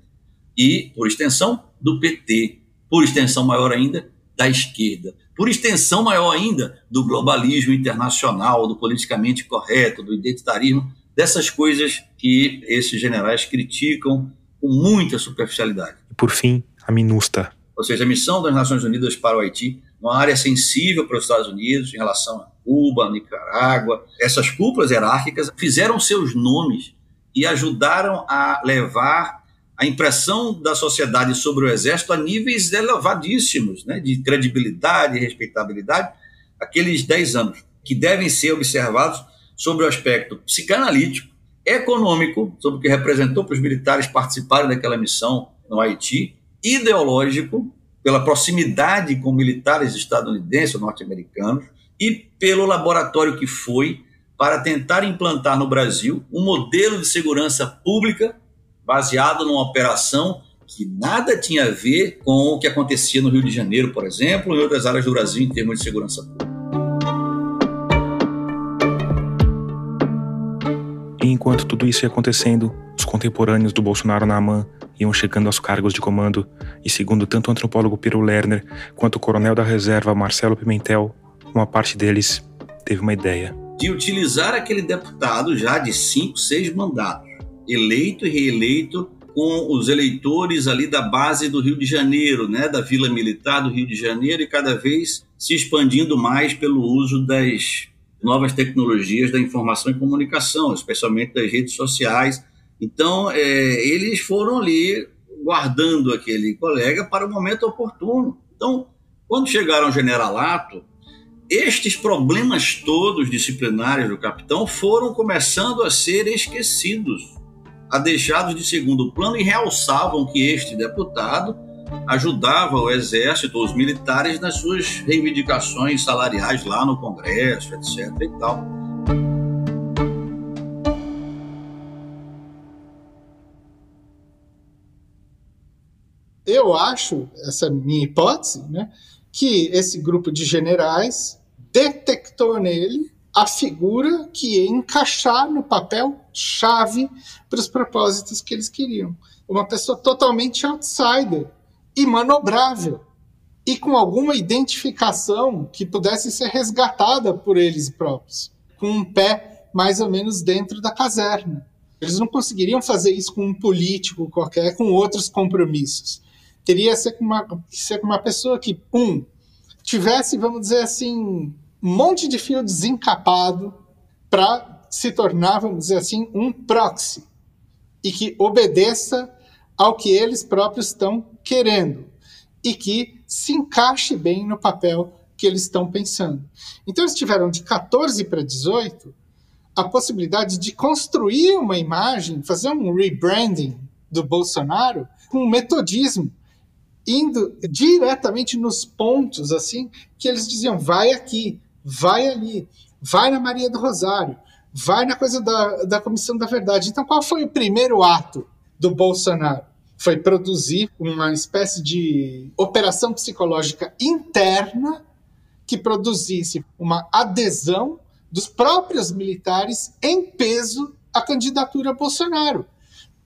e, por extensão, do PT, por extensão maior ainda, da esquerda, por extensão maior ainda do globalismo internacional, do politicamente correto, do identitarismo, dessas coisas que esses generais criticam com muita superficialidade. E por fim, a MINUSTA. Ou seja, a missão das Nações Unidas para o Haiti, uma área sensível para os Estados Unidos em relação a Cuba, Nicarágua. Essas cúpulas hierárquicas fizeram seus nomes e ajudaram a levar a impressão da sociedade sobre o Exército a níveis elevadíssimos, né, de credibilidade e respeitabilidade, aqueles 10 anos, que devem ser observados sobre o aspecto psicanalítico, econômico, sobre o que representou para os militares participarem daquela missão no Haiti, ideológico, pela proximidade com militares estadunidenses ou norte-americanos, e pelo laboratório que foi para tentar implantar no Brasil um modelo de segurança pública baseado numa operação que nada tinha a ver com o que acontecia no Rio de Janeiro, por exemplo, e outras áreas do Brasil em termos de segurança pública. E enquanto tudo isso ia acontecendo, os contemporâneos do Bolsonaro na AMAN iam chegando aos cargos de comando, e segundo tanto o antropólogo Piero Lerner quanto o coronel da reserva Marcelo Pimentel, uma parte deles teve uma ideia. De utilizar aquele deputado já de cinco, seis mandatos eleito e reeleito com os eleitores ali da base do Rio de Janeiro, né, da Vila Militar do Rio de Janeiro, e cada vez se expandindo mais pelo uso das novas tecnologias da informação e comunicação, especialmente das redes sociais. Então, é, eles foram ali guardando aquele colega para o momento oportuno. Então, quando chegaram ao generalato, estes problemas todos disciplinares do capitão foram começando a ser esquecidos a deixados de segundo plano e realçavam que este deputado ajudava o exército, os militares nas suas reivindicações salariais lá no Congresso, etc. e tal. Eu acho, essa é minha hipótese, né, que esse grupo de generais detectou nele a figura que ia encaixar no papel chave para os propósitos que eles queriam. Uma pessoa totalmente outsider, manobrável e com alguma identificação que pudesse ser resgatada por eles próprios, com um pé mais ou menos dentro da caserna. Eles não conseguiriam fazer isso com um político qualquer, com outros compromissos. Teria que ser com uma, ser com uma pessoa que, um, tivesse, vamos dizer assim, um monte de fio desencapado para se tornar, vamos dizer assim, um proxy e que obedeça ao que eles próprios estão querendo e que se encaixe bem no papel que eles estão pensando. Então, eles tiveram de 14 para 18 a possibilidade de construir uma imagem, fazer um rebranding do Bolsonaro com metodismo, indo diretamente nos pontos assim que eles diziam: vai aqui, vai ali, vai na Maria do Rosário, vai na coisa da, da Comissão da Verdade. Então, qual foi o primeiro ato do Bolsonaro? Foi produzir uma espécie de operação psicológica interna que produzisse uma adesão dos próprios militares em peso à candidatura Bolsonaro.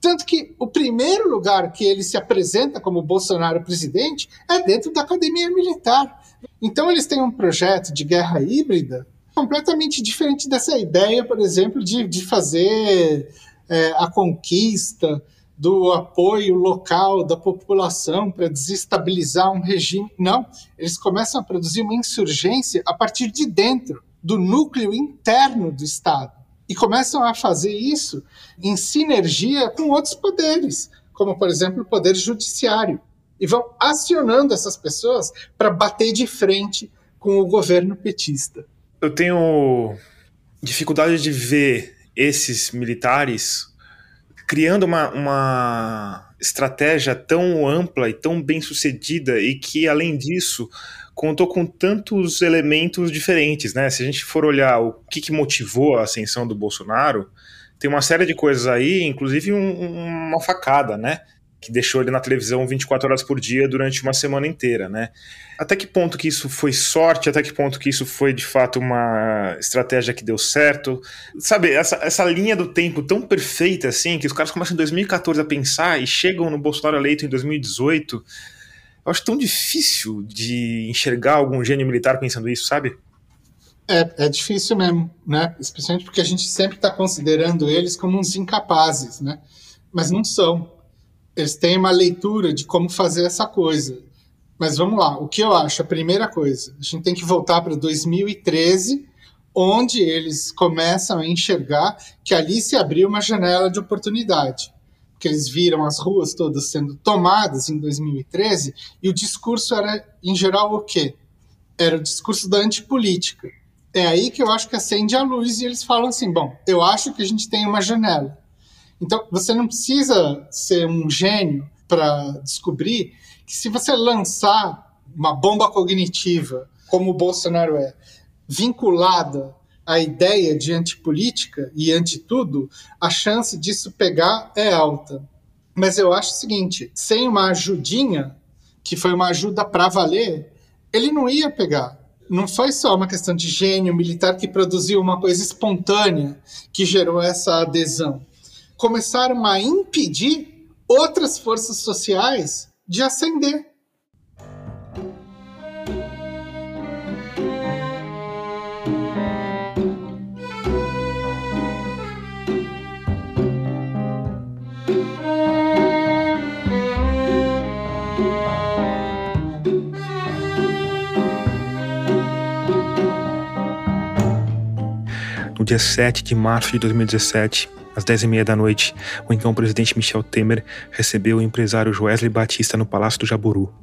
Tanto que o primeiro lugar que ele se apresenta como Bolsonaro presidente é dentro da academia militar. Então, eles têm um projeto de guerra híbrida completamente diferente dessa ideia, por exemplo, de, de fazer é, a conquista do apoio local da população para desestabilizar um regime. Não, eles começam a produzir uma insurgência a partir de dentro, do núcleo interno do Estado. E começam a fazer isso em sinergia com outros poderes, como, por exemplo, o poder judiciário. E vão acionando essas pessoas para bater de frente com o governo petista eu tenho dificuldade de ver esses militares criando uma, uma estratégia tão ampla e tão bem sucedida e que, além disso, contou com tantos elementos diferentes, né? Se a gente for olhar o que, que motivou a ascensão do Bolsonaro, tem uma série de coisas aí, inclusive um, uma facada, né? Que deixou ele na televisão 24 horas por dia durante uma semana inteira, né? Até que ponto que isso foi sorte, até que ponto que isso foi de fato uma estratégia que deu certo? Sabe, essa, essa linha do tempo tão perfeita assim, que os caras começam em 2014 a pensar e chegam no Bolsonaro eleito em 2018. Eu acho tão difícil de enxergar algum gênio militar pensando isso, sabe? É, é difícil mesmo, né? Especialmente porque a gente sempre está considerando eles como uns incapazes, né? Mas não são eles têm uma leitura de como fazer essa coisa. Mas vamos lá, o que eu acho? A primeira coisa, a gente tem que voltar para 2013, onde eles começam a enxergar que ali se abriu uma janela de oportunidade. Porque eles viram as ruas todas sendo tomadas em 2013 e o discurso era, em geral, o quê? Era o discurso da antipolítica. É aí que eu acho que acende a luz e eles falam assim: bom, eu acho que a gente tem uma janela então, você não precisa ser um gênio para descobrir que se você lançar uma bomba cognitiva, como o Bolsonaro é, vinculada à ideia de antipolítica e anti-tudo, a chance disso pegar é alta. Mas eu acho o seguinte: sem uma ajudinha, que foi uma ajuda para valer, ele não ia pegar. Não foi só uma questão de gênio militar que produziu uma coisa espontânea que gerou essa adesão começaram a impedir outras forças sociais de ascender. Dia 7 de março de 2017, às 10h30 da noite, o então presidente Michel Temer recebeu o empresário Joesley Batista no Palácio do Jaburu.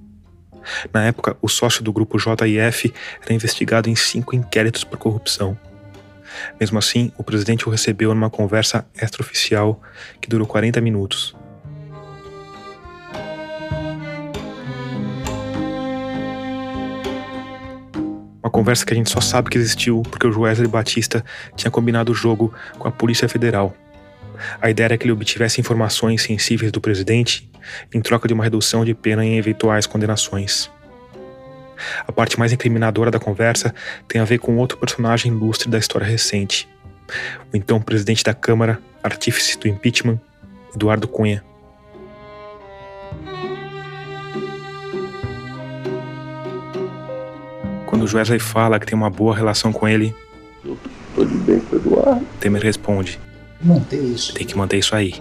Na época, o sócio do grupo JIF era investigado em cinco inquéritos por corrupção. Mesmo assim, o presidente o recebeu numa conversa extraoficial que durou 40 minutos. Uma conversa que a gente só sabe que existiu porque o Joesley Batista tinha combinado o jogo com a Polícia Federal a ideia era que ele obtivesse informações sensíveis do presidente em troca de uma redução de pena em eventuais condenações. A parte mais incriminadora da conversa tem a ver com outro personagem ilustre da história recente, o então presidente da Câmara, artífice do impeachment, Eduardo Cunha. Quando o Wesley fala que tem uma boa relação com ele, Tô de bem com o Eduardo. Temer responde: manter isso. Tem que manter isso aí.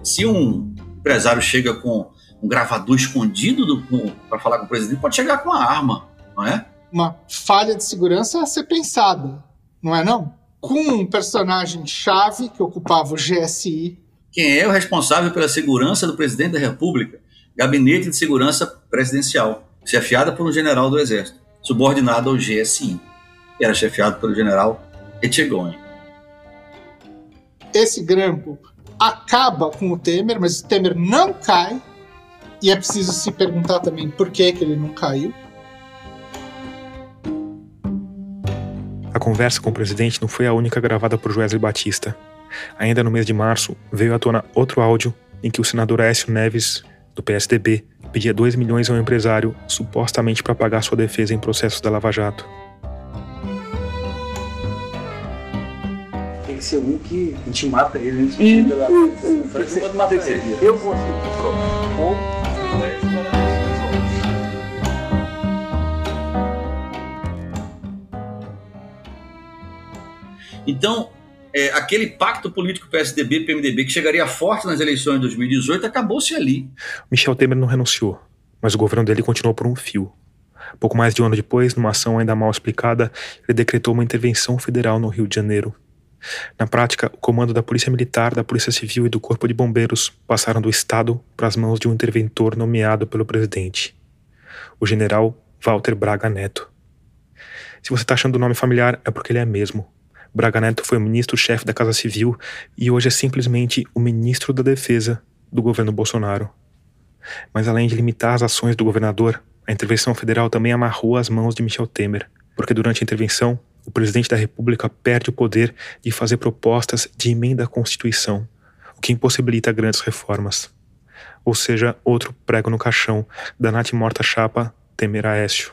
Se um empresário chega com um gravador escondido para falar com o presidente, pode chegar com a arma, não é? Uma falha de segurança a ser pensada, não é não? Com um personagem chave que ocupava o GSI. Quem é o responsável pela segurança do presidente da República? Gabinete de Segurança Presidencial, chefiada por um general do Exército. Subordinado ao GSI. Era chefiado pelo general Etchegoyen. Esse grampo acaba com o Temer, mas o Temer não cai. E é preciso se perguntar também por que, que ele não caiu. A conversa com o presidente não foi a única gravada por Wesley Batista. Ainda no mês de março, veio à tona outro áudio em que o senador Aécio Neves, do PSDB, pedia 2 milhões ao empresário, supostamente para pagar sua defesa em processos da Lava Jato. Tem que ser um que a gente mata ele antes de chegar lá. Eu vou ser Então, é, aquele pacto político PSDB-PMDB que chegaria forte nas eleições de 2018 acabou-se ali. Michel Temer não renunciou, mas o governo dele continuou por um fio. Pouco mais de um ano depois, numa ação ainda mal explicada, ele decretou uma intervenção federal no Rio de Janeiro. Na prática, o comando da Polícia Militar, da Polícia Civil e do Corpo de Bombeiros passaram do Estado para as mãos de um interventor nomeado pelo presidente, o general Walter Braga Neto. Se você está achando o nome familiar, é porque ele é mesmo. Braga Neto foi o ministro-chefe da Casa Civil e hoje é simplesmente o ministro da Defesa do governo Bolsonaro. Mas além de limitar as ações do governador, a intervenção federal também amarrou as mãos de Michel Temer, porque durante a intervenção, o presidente da República perde o poder de fazer propostas de emenda à Constituição, o que impossibilita grandes reformas. Ou seja, outro prego no caixão da Nath Morta Chapa Temer Aécio.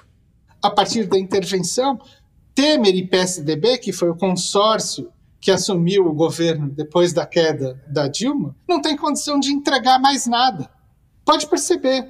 A partir da intervenção, Temer e PSDB, que foi o consórcio que assumiu o governo depois da queda da Dilma, não tem condição de entregar mais nada. Pode perceber,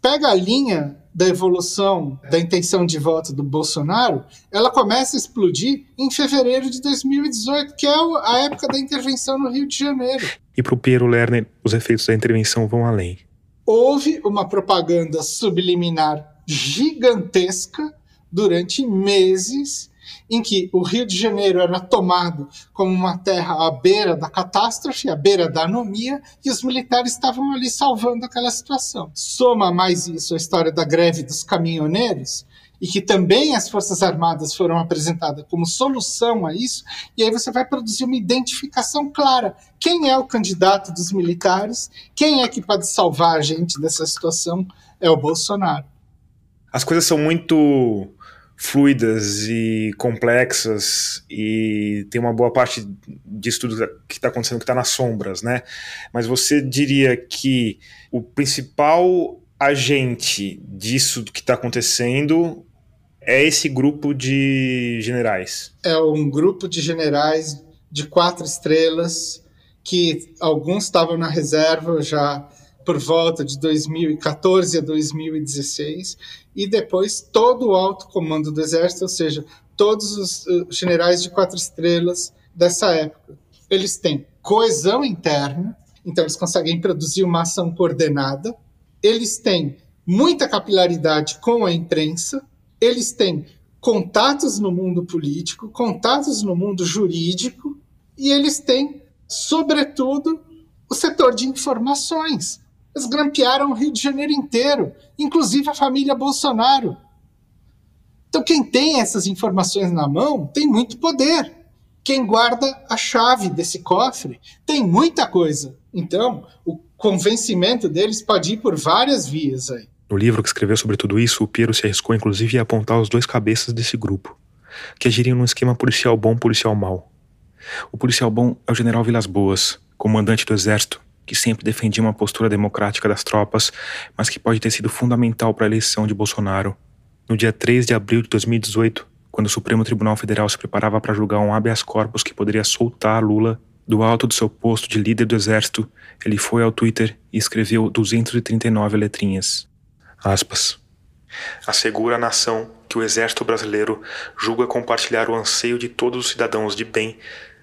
pega a linha da evolução da intenção de voto do Bolsonaro, ela começa a explodir em fevereiro de 2018, que é a época da intervenção no Rio de Janeiro. E para o Piero Lerner, os efeitos da intervenção vão além. Houve uma propaganda subliminar gigantesca durante meses em que o Rio de Janeiro era tomado como uma terra à beira da catástrofe, à beira da anomia, e os militares estavam ali salvando aquela situação. Soma mais isso a história da greve dos caminhoneiros, e que também as Forças Armadas foram apresentadas como solução a isso, e aí você vai produzir uma identificação clara. Quem é o candidato dos militares? Quem é que pode salvar a gente dessa situação? É o Bolsonaro. As coisas são muito fluidas e complexas e tem uma boa parte disso tudo que está acontecendo que está nas sombras, né? Mas você diria que o principal agente disso que está acontecendo é esse grupo de generais? É um grupo de generais de quatro estrelas que alguns estavam na reserva já por volta de 2014 a 2016, e depois todo o alto comando do Exército, ou seja, todos os uh, generais de quatro estrelas dessa época. Eles têm coesão interna, então eles conseguem produzir uma ação coordenada, eles têm muita capilaridade com a imprensa, eles têm contatos no mundo político, contatos no mundo jurídico, e eles têm, sobretudo, o setor de informações. Grampearam o Rio de Janeiro inteiro, inclusive a família Bolsonaro. Então, quem tem essas informações na mão tem muito poder. Quem guarda a chave desse cofre tem muita coisa. Então, o convencimento deles pode ir por várias vias aí. No livro que escreveu sobre tudo isso, o Piero se arriscou inclusive a apontar os dois cabeças desse grupo, que agiriam num esquema policial bom, policial mau. O policial bom é o general Vilas Boas, comandante do exército, que sempre defendia uma postura democrática das tropas, mas que pode ter sido fundamental para a eleição de Bolsonaro. No dia 3 de abril de 2018, quando o Supremo Tribunal Federal se preparava para julgar um habeas corpus que poderia soltar Lula do alto do seu posto de líder do exército, ele foi ao Twitter e escreveu 239 letrinhas. Aspas. Assegura a nação que o exército brasileiro julga compartilhar o anseio de todos os cidadãos de bem,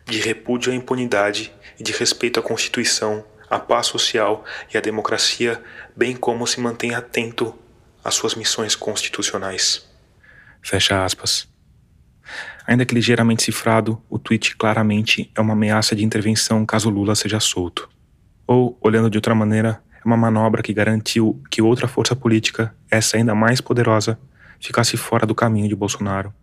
de repúdio à impunidade e de respeito à Constituição a paz social e a democracia, bem como se mantém atento às suas missões constitucionais. Fecha aspas. Ainda que ligeiramente cifrado, o tweet claramente é uma ameaça de intervenção caso Lula seja solto. Ou, olhando de outra maneira, é uma manobra que garantiu que outra força política, essa ainda mais poderosa, ficasse fora do caminho de Bolsonaro.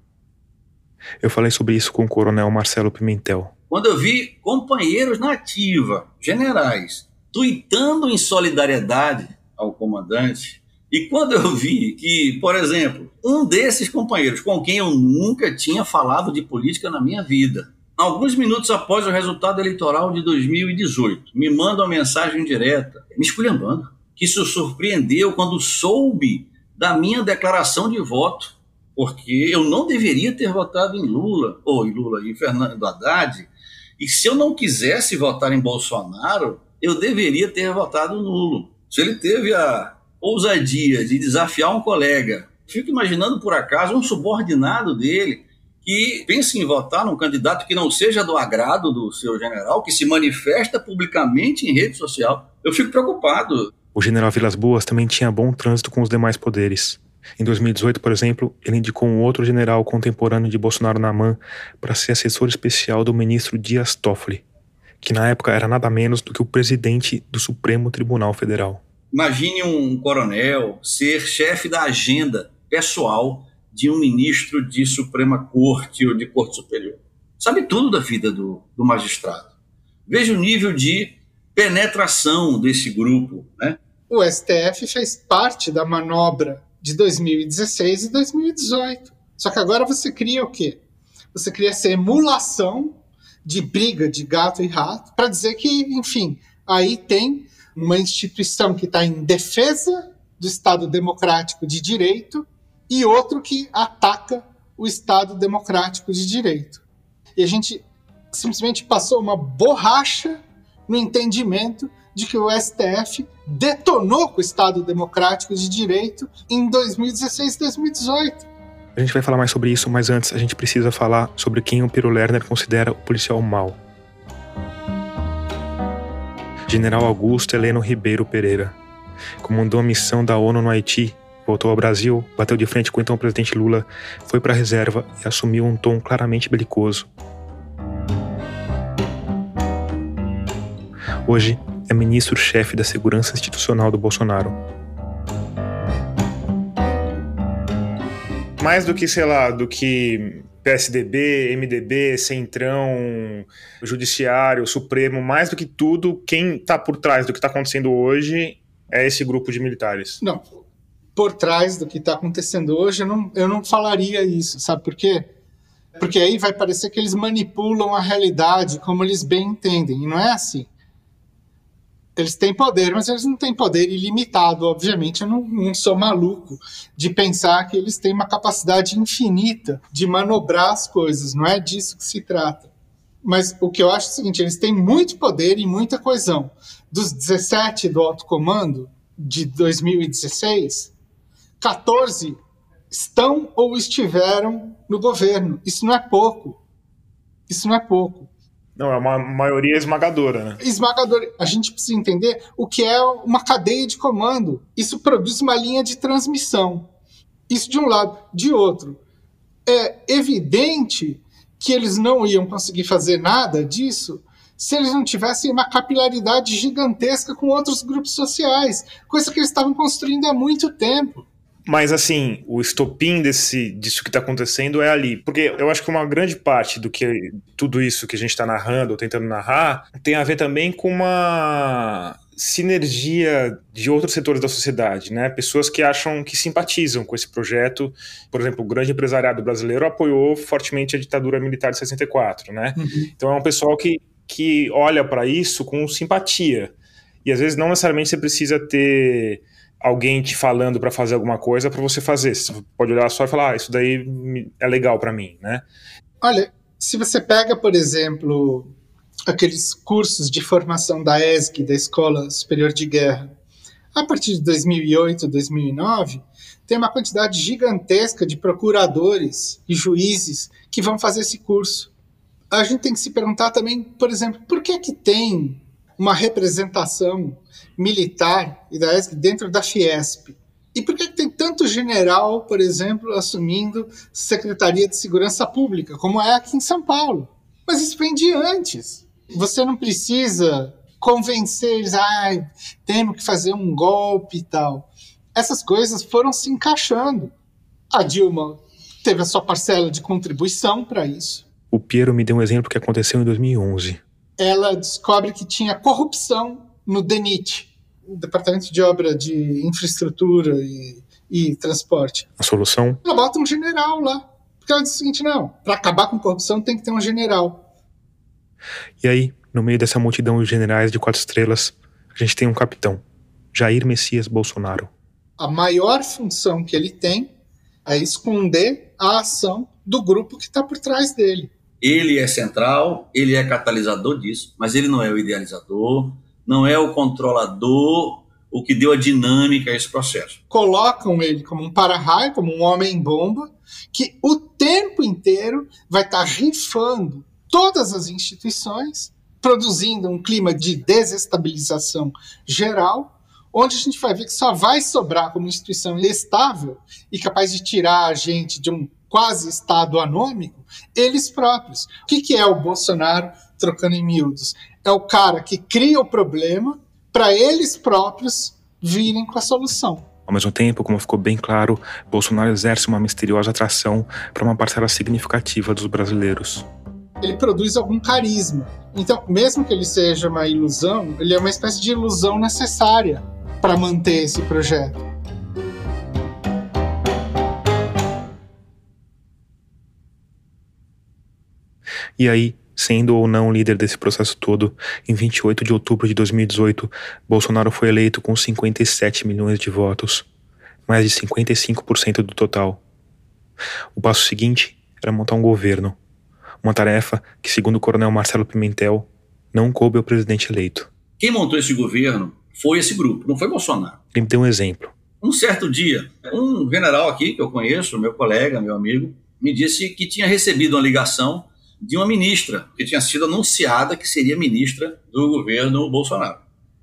Eu falei sobre isso com o coronel Marcelo Pimentel. Quando eu vi companheiros na ativa, generais, tuitando em solidariedade ao comandante, e quando eu vi que, por exemplo, um desses companheiros com quem eu nunca tinha falado de política na minha vida, alguns minutos após o resultado eleitoral de 2018, me manda uma mensagem direta, me esculhambando, que se surpreendeu quando soube da minha declaração de voto, porque eu não deveria ter votado em Lula, ou em Lula e Fernando Haddad, e se eu não quisesse votar em Bolsonaro, eu deveria ter votado nulo. Se ele teve a ousadia de desafiar um colega, fico imaginando por acaso um subordinado dele que pense em votar num candidato que não seja do agrado do seu general, que se manifesta publicamente em rede social. Eu fico preocupado. O general Vilas Boas também tinha bom trânsito com os demais poderes. Em 2018, por exemplo, ele indicou um outro general contemporâneo de Bolsonaro na MAN para ser assessor especial do ministro Dias Toffoli, que na época era nada menos do que o presidente do Supremo Tribunal Federal. Imagine um coronel ser chefe da agenda pessoal de um ministro de Suprema Corte ou de Corte Superior. Sabe tudo da vida do, do magistrado. Veja o nível de penetração desse grupo. Né? O STF fez parte da manobra de 2016 e 2018. Só que agora você cria o quê? Você cria essa emulação de briga de gato e rato para dizer que, enfim, aí tem uma instituição que está em defesa do Estado democrático de direito e outro que ataca o Estado democrático de direito. E a gente simplesmente passou uma borracha no entendimento de que o STF detonou com o Estado democrático de direito em 2016 e 2018. A gente vai falar mais sobre isso, mas antes a gente precisa falar sobre quem o Piro Lerner considera o policial mau. General Augusto Heleno Ribeiro Pereira comandou a missão da ONU no Haiti voltou ao Brasil, bateu de frente com o então presidente Lula, foi para a reserva e assumiu um tom claramente belicoso. Hoje é ministro-chefe da Segurança Institucional do Bolsonaro. Mais do que, sei lá, do que PSDB, MDB, Centrão, Judiciário, Supremo, mais do que tudo, quem está por trás do que está acontecendo hoje é esse grupo de militares. Não, por trás do que está acontecendo hoje, eu não, eu não falaria isso, sabe por quê? Porque aí vai parecer que eles manipulam a realidade como eles bem entendem, e não é assim. Eles têm poder, mas eles não têm poder ilimitado, obviamente. Eu não, não sou maluco de pensar que eles têm uma capacidade infinita de manobrar as coisas, não é disso que se trata. Mas o que eu acho é o seguinte: eles têm muito poder e muita coesão. Dos 17 do alto comando de 2016, 14 estão ou estiveram no governo. Isso não é pouco. Isso não é pouco. Não, é uma maioria esmagadora, né? Esmagadora. A gente precisa entender o que é uma cadeia de comando. Isso produz uma linha de transmissão. Isso de um lado. De outro, é evidente que eles não iam conseguir fazer nada disso se eles não tivessem uma capilaridade gigantesca com outros grupos sociais, coisa que eles estavam construindo há muito tempo. Mas assim, o estopim desse, disso que está acontecendo é ali. Porque eu acho que uma grande parte do que tudo isso que a gente está narrando, ou tentando narrar, tem a ver também com uma sinergia de outros setores da sociedade, né? Pessoas que acham que simpatizam com esse projeto. Por exemplo, o grande empresariado brasileiro apoiou fortemente a ditadura militar de 64, né? Uhum. Então é um pessoal que, que olha para isso com simpatia. E às vezes não necessariamente você precisa ter alguém te falando para fazer alguma coisa para você fazer. Você pode olhar só e falar, ah, isso daí é legal para mim, né? Olha, se você pega, por exemplo, aqueles cursos de formação da ESG, da Escola Superior de Guerra, a partir de 2008, 2009, tem uma quantidade gigantesca de procuradores e juízes que vão fazer esse curso. A gente tem que se perguntar também, por exemplo, por que que tem uma representação militar e da dentro da Fiesp. E por que tem tanto general, por exemplo, assumindo Secretaria de Segurança Pública, como é aqui em São Paulo? Mas isso vem de antes. Você não precisa convencer eles, ah, temos que fazer um golpe e tal. Essas coisas foram se encaixando. A Dilma teve a sua parcela de contribuição para isso. O Piero me deu um exemplo que aconteceu em 2011. Ela descobre que tinha corrupção no DENIT, Departamento de Obra de Infraestrutura e, e Transporte. A solução? Ela bota um general lá. Porque ela diz o seguinte: não, para acabar com corrupção tem que ter um general. E aí, no meio dessa multidão de generais de quatro estrelas, a gente tem um capitão, Jair Messias Bolsonaro. A maior função que ele tem é esconder a ação do grupo que está por trás dele. Ele é central, ele é catalisador disso, mas ele não é o idealizador, não é o controlador, o que deu a dinâmica a esse processo. Colocam ele como um para-raio, como um homem-bomba, que o tempo inteiro vai estar rifando todas as instituições, produzindo um clima de desestabilização geral, onde a gente vai ver que só vai sobrar como instituição estável e capaz de tirar a gente de um quase estado anômico, eles próprios. O que, que é o Bolsonaro trocando em miúdos? É o cara que cria o problema para eles próprios virem com a solução. Ao mesmo tempo, como ficou bem claro, Bolsonaro exerce uma misteriosa atração para uma parcela significativa dos brasileiros. Ele produz algum carisma. Então, mesmo que ele seja uma ilusão, ele é uma espécie de ilusão necessária para manter esse projeto. E aí, sendo ou não líder desse processo todo, em 28 de outubro de 2018, Bolsonaro foi eleito com 57 milhões de votos, mais de 55% do total. O passo seguinte era montar um governo, uma tarefa que, segundo o coronel Marcelo Pimentel, não coube ao presidente eleito. Quem montou esse governo foi esse grupo, não foi Bolsonaro. Ele me deu um exemplo. Um certo dia, um general aqui que eu conheço, meu colega, meu amigo, me disse que tinha recebido uma ligação de uma ministra, que tinha sido anunciada que seria ministra do governo Bolsonaro.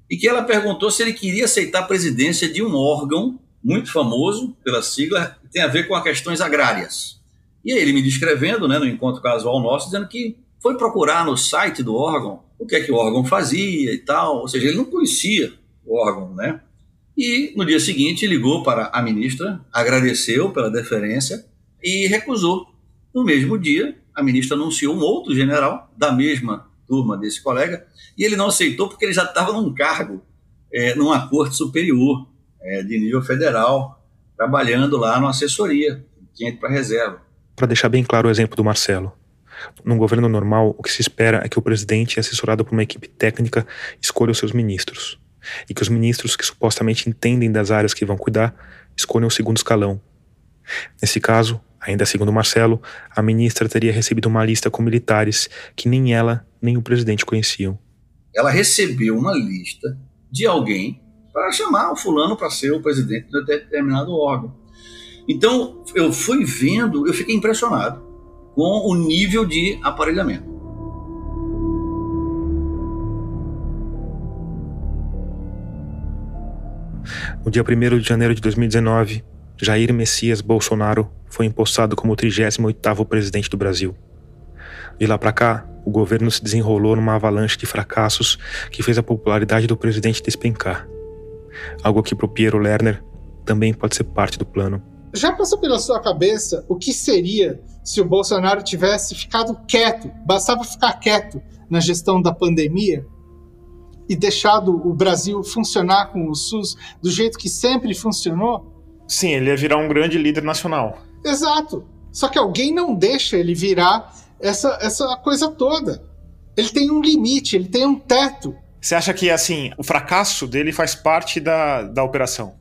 E que ela perguntou se ele queria aceitar a presidência de um órgão muito famoso pela sigla, que tem a ver com as questões agrárias. E aí ele me descrevendo, né, no encontro casual nosso, dizendo que foi procurar no site do órgão o que é que o órgão fazia e tal, ou seja, ele não conhecia o órgão, né? E no dia seguinte ligou para a ministra, agradeceu pela deferência e recusou. No mesmo dia, a ministra anunciou um outro general da mesma turma desse colega e ele não aceitou porque ele já estava num cargo é, numa corte superior é, de nível federal, trabalhando lá numa assessoria, ido para reserva. Para deixar bem claro o exemplo do Marcelo, num governo normal, o que se espera é que o presidente, assessorado por uma equipe técnica, escolha os seus ministros. E que os ministros que supostamente entendem das áreas que vão cuidar escolham o segundo escalão. Nesse caso, ainda segundo Marcelo, a ministra teria recebido uma lista com militares que nem ela nem o presidente conheciam. Ela recebeu uma lista de alguém para chamar o fulano para ser o presidente de determinado órgão. Então, eu fui vendo, eu fiquei impressionado com o nível de aparelhamento. No dia 1 de janeiro de 2019, Jair Messias Bolsonaro foi impostado como o 38º presidente do Brasil. De lá para cá, o governo se desenrolou numa avalanche de fracassos que fez a popularidade do presidente despencar. Algo que para o Piero Lerner também pode ser parte do plano. Já passou pela sua cabeça o que seria se o Bolsonaro tivesse ficado quieto, bastava ficar quieto na gestão da pandemia e deixado o Brasil funcionar com o SUS do jeito que sempre funcionou? Sim, ele ia virar um grande líder nacional. Exato. Só que alguém não deixa ele virar essa, essa coisa toda. Ele tem um limite, ele tem um teto. Você acha que, assim, o fracasso dele faz parte da, da operação?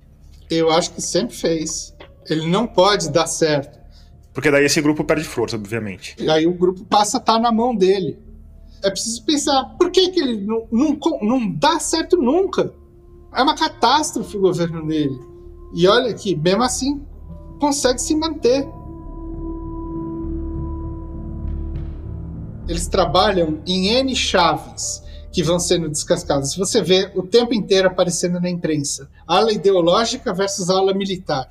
Eu acho que sempre fez. Ele não pode dar certo. Porque daí esse grupo perde força, obviamente. E aí o grupo passa a estar tá na mão dele. É preciso pensar, por que, que ele não, não, não dá certo nunca? É uma catástrofe o governo dele. E olha que, mesmo assim, consegue se manter. Eles trabalham em N chaves que vão sendo descascadas. Você vê o tempo inteiro aparecendo na imprensa. Ala ideológica versus ala militar.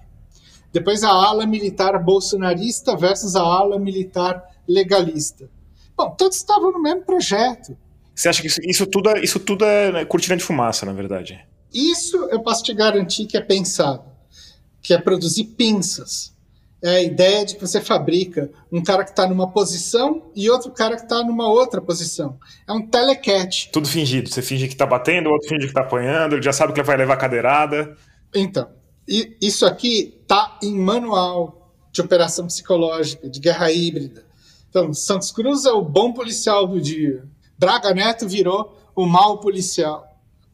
Depois a ala militar bolsonarista versus a ala militar legalista. Bom, todos estavam no mesmo projeto. Você acha que isso, isso tudo, é, isso tudo é cortina de fumaça, na verdade? Isso eu posso te garantir que é pensado, que é produzir pinças. É a ideia de que você fabrica um cara que está numa posição e outro cara que está numa outra posição. É um telecat. Tudo fingido. Você finge que está batendo, o outro finge que está apanhando, ele já sabe que vai levar cadeirada. Então, isso aqui está em manual de operação psicológica, de guerra híbrida. Então, Santos Cruz é o bom policial do dia. Braga Neto virou o mau policial.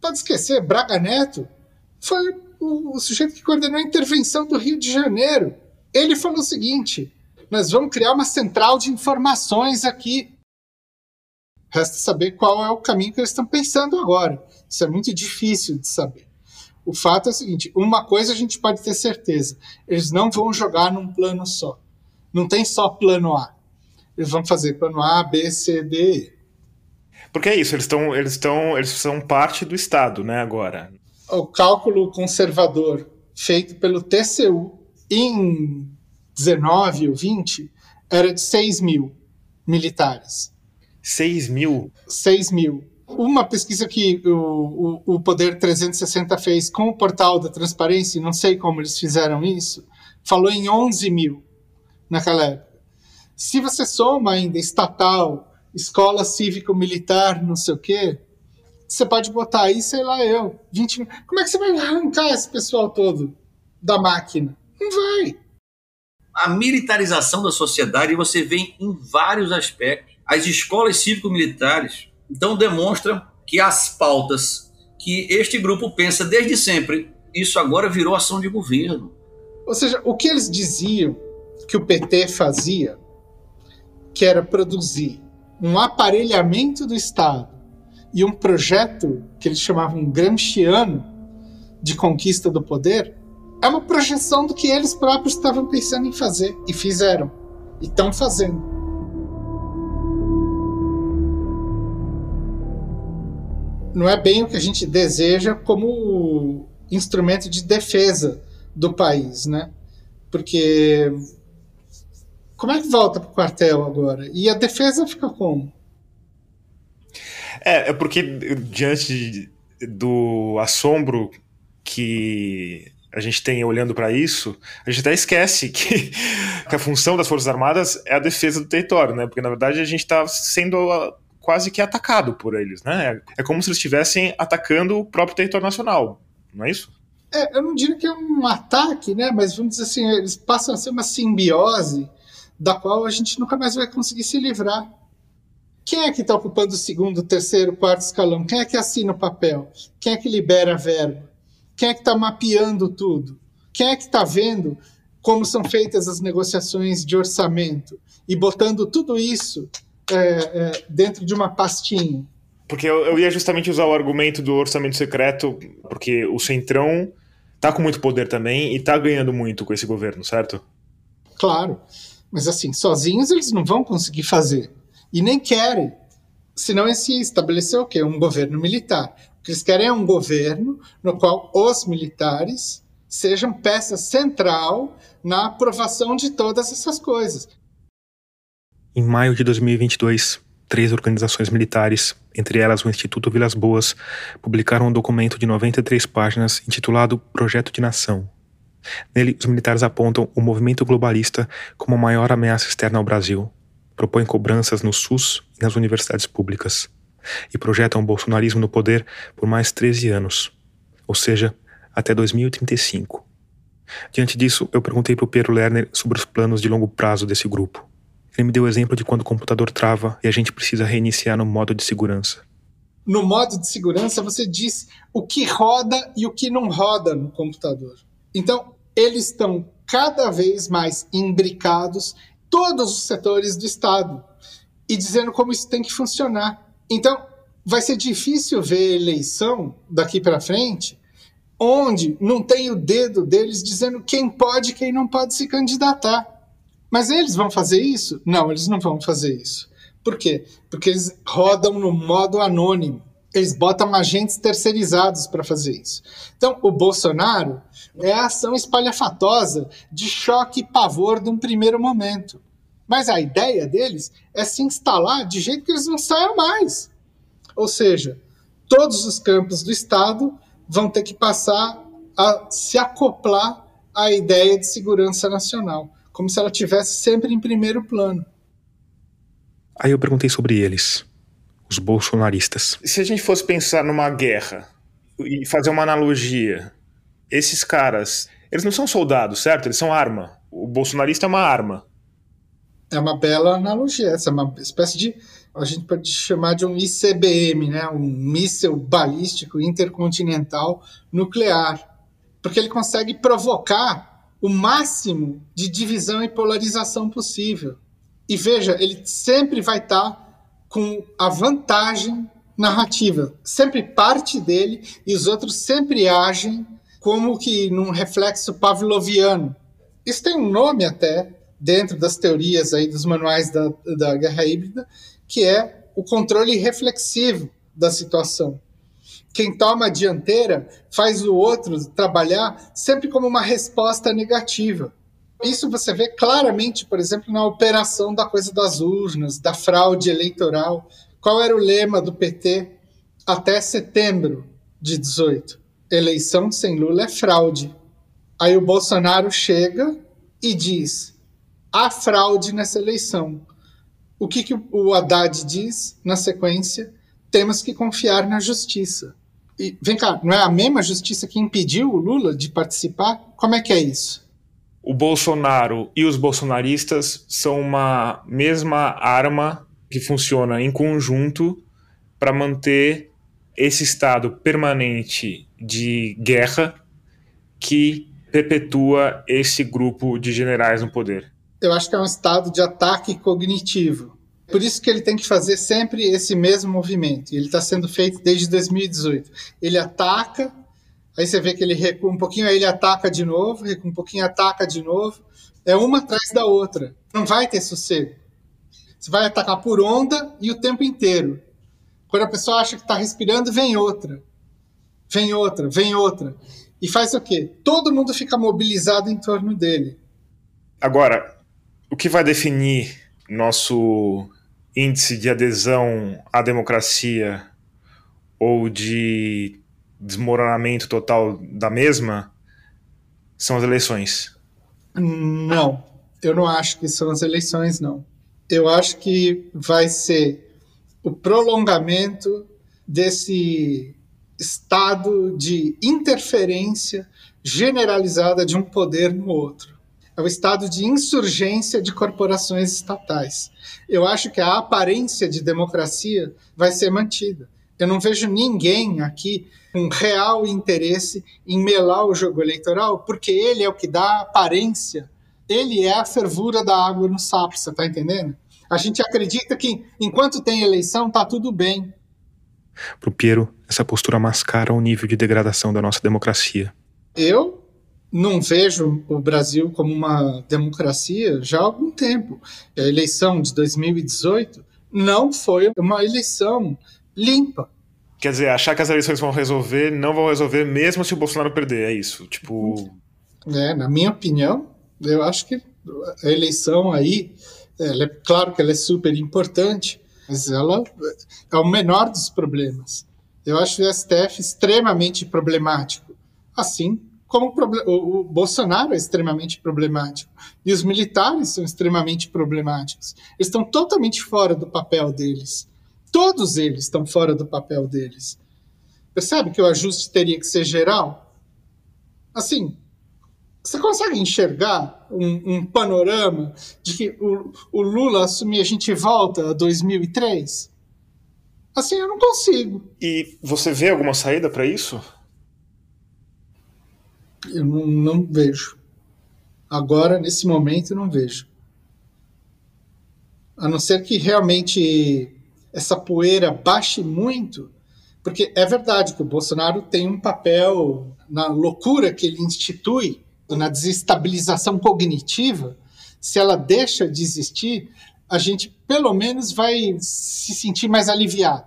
Pode esquecer, Braga Neto foi o, o sujeito que coordenou a intervenção do Rio de Janeiro ele falou o seguinte: nós vamos criar uma central de informações aqui. Resta saber qual é o caminho que eles estão pensando agora. Isso é muito difícil de saber. O fato é o seguinte: uma coisa a gente pode ter certeza: eles não vão jogar num plano só. Não tem só plano A. Eles vão fazer plano A, B, C, D, E. Porque é isso, eles estão, eles estão, eles são parte do Estado, né? Agora. O cálculo conservador feito pelo TCU em 19 ou 20, era de 6 mil militares. 6 mil? 6 mil. Uma pesquisa que o, o, o Poder 360 fez com o portal da transparência, não sei como eles fizeram isso, falou em 11 mil naquela época. Se você soma ainda estatal, escola cívico-militar, não sei o quê, você pode botar aí, sei lá eu, 20 mil. Como é que você vai arrancar esse pessoal todo da máquina? Não vai. A militarização da sociedade você vê em vários aspectos. As escolas cívico-militares, então, demonstram que as pautas que este grupo pensa desde sempre, isso agora virou ação de governo. Ou seja, o que eles diziam que o PT fazia, que era produzir um aparelhamento do Estado e um projeto que eles chamavam gramsciano de conquista do poder, é uma projeção do que eles próprios estavam pensando em fazer e fizeram e estão fazendo. Não é bem o que a gente deseja como instrumento de defesa do país, né? Porque como é que volta para o quartel agora? E a defesa fica como? É, é porque diante do assombro que a gente tem olhando para isso, a gente até esquece que, que, a função das Forças Armadas é a defesa do território, né? Porque na verdade a gente está sendo ah, quase que atacado por eles, né? É como se eles estivessem atacando o próprio território nacional, não é isso? É, eu não diria que é um ataque, né? Mas vamos dizer assim, eles passam a ser uma simbiose da qual a gente nunca mais vai conseguir se livrar. Quem é que está ocupando o segundo, terceiro, quarto escalão? Quem é que assina o papel? Quem é que libera a verba? Quem é que está mapeando tudo? Quem é que está vendo como são feitas as negociações de orçamento e botando tudo isso é, é, dentro de uma pastinha? Porque eu, eu, ia justamente usar o argumento do orçamento secreto, porque o Centrão está com muito poder também e está ganhando muito com esse governo, certo? Claro. Mas assim, sozinhos eles não vão conseguir fazer. E nem querem. Senão esse estabeleceu o quê? Um governo militar. O que eles querem é um governo no qual os militares sejam peça central na aprovação de todas essas coisas. Em maio de 2022, três organizações militares, entre elas o Instituto Vilas Boas, publicaram um documento de 93 páginas intitulado Projeto de Nação. Nele, os militares apontam o movimento globalista como a maior ameaça externa ao Brasil, propõem cobranças no SUS e nas universidades públicas e projetam o bolsonarismo no poder por mais 13 anos, ou seja, até 2035. Diante disso, eu perguntei para o Pedro Lerner sobre os planos de longo prazo desse grupo. Ele me deu o exemplo de quando o computador trava e a gente precisa reiniciar no modo de segurança. No modo de segurança, você diz o que roda e o que não roda no computador. Então, eles estão cada vez mais imbricados todos os setores do Estado e dizendo como isso tem que funcionar. Então, vai ser difícil ver eleição daqui para frente onde não tem o dedo deles dizendo quem pode e quem não pode se candidatar. Mas eles vão fazer isso? Não, eles não vão fazer isso. Por quê? Porque eles rodam no modo anônimo. Eles botam agentes terceirizados para fazer isso. Então, o Bolsonaro é a ação espalhafatosa de choque e pavor de um primeiro momento. Mas a ideia deles é se instalar de jeito que eles não saiam mais. Ou seja, todos os campos do Estado vão ter que passar a se acoplar à ideia de segurança nacional. como se ela tivesse sempre em primeiro plano. Aí eu perguntei sobre eles, os bolsonaristas. Se a gente fosse pensar numa guerra e fazer uma analogia, esses caras, eles não são soldados, certo? Eles são arma. O bolsonarista é uma arma. É uma bela analogia, essa é uma espécie de a gente pode chamar de um ICBM, né? um míssil balístico intercontinental nuclear, porque ele consegue provocar o máximo de divisão e polarização possível. E veja, ele sempre vai estar com a vantagem narrativa, sempre parte dele e os outros sempre agem como que num reflexo pavloviano. Isso tem um nome até dentro das teorias aí dos manuais da, da guerra híbrida, que é o controle reflexivo da situação. Quem toma a dianteira faz o outro trabalhar sempre como uma resposta negativa. Isso você vê claramente, por exemplo, na operação da coisa das urnas, da fraude eleitoral. Qual era o lema do PT até setembro de 18? Eleição sem Lula é fraude. Aí o Bolsonaro chega e diz: há fraude nessa eleição o que, que o Haddad diz na sequência? Temos que confiar na justiça. E vem cá, não é a mesma justiça que impediu o Lula de participar? Como é que é isso? O Bolsonaro e os bolsonaristas são uma mesma arma que funciona em conjunto para manter esse estado permanente de guerra que perpetua esse grupo de generais no poder eu acho que é um estado de ataque cognitivo. Por isso que ele tem que fazer sempre esse mesmo movimento. Ele está sendo feito desde 2018. Ele ataca, aí você vê que ele recua um pouquinho, aí ele ataca de novo, recua um pouquinho, ataca de novo. É uma atrás da outra. Não vai ter sossego. Você vai atacar por onda e o tempo inteiro. Quando a pessoa acha que está respirando, vem outra. Vem outra, vem outra. E faz o quê? Todo mundo fica mobilizado em torno dele. Agora, o que vai definir nosso índice de adesão à democracia ou de desmoronamento total da mesma são as eleições. Não, eu não acho que são as eleições, não. Eu acho que vai ser o prolongamento desse estado de interferência generalizada de um poder no outro é o estado de insurgência de corporações estatais. Eu acho que a aparência de democracia vai ser mantida. Eu não vejo ninguém aqui com real interesse em melar o jogo eleitoral, porque ele é o que dá aparência. Ele é a fervura da água no sapo, você está entendendo? A gente acredita que enquanto tem eleição, tá tudo bem. Para o Piero, essa postura mascara o nível de degradação da nossa democracia. Eu não vejo o Brasil como uma democracia já há algum tempo. A eleição de 2018 não foi uma eleição limpa. Quer dizer, achar que as eleições vão resolver, não vão resolver mesmo se o Bolsonaro perder, é isso? Tipo. É, na minha opinião, eu acho que a eleição aí, é claro que ela é super importante, mas ela é o menor dos problemas. Eu acho o STF extremamente problemático. Assim como o, o, Bolsonaro é extremamente problemático e os militares são extremamente problemáticos. Eles estão totalmente fora do papel deles. Todos eles estão fora do papel deles. Percebe que o ajuste teria que ser geral? Assim, você consegue enxergar um, um panorama de que o, o Lula assumir a gente volta a 2003? Assim, eu não consigo. E você vê alguma saída para isso? Eu não, não vejo. Agora, nesse momento, não vejo. A não ser que realmente essa poeira baixe muito, porque é verdade que o Bolsonaro tem um papel na loucura que ele institui, na desestabilização cognitiva. Se ela deixa de existir, a gente pelo menos vai se sentir mais aliviado.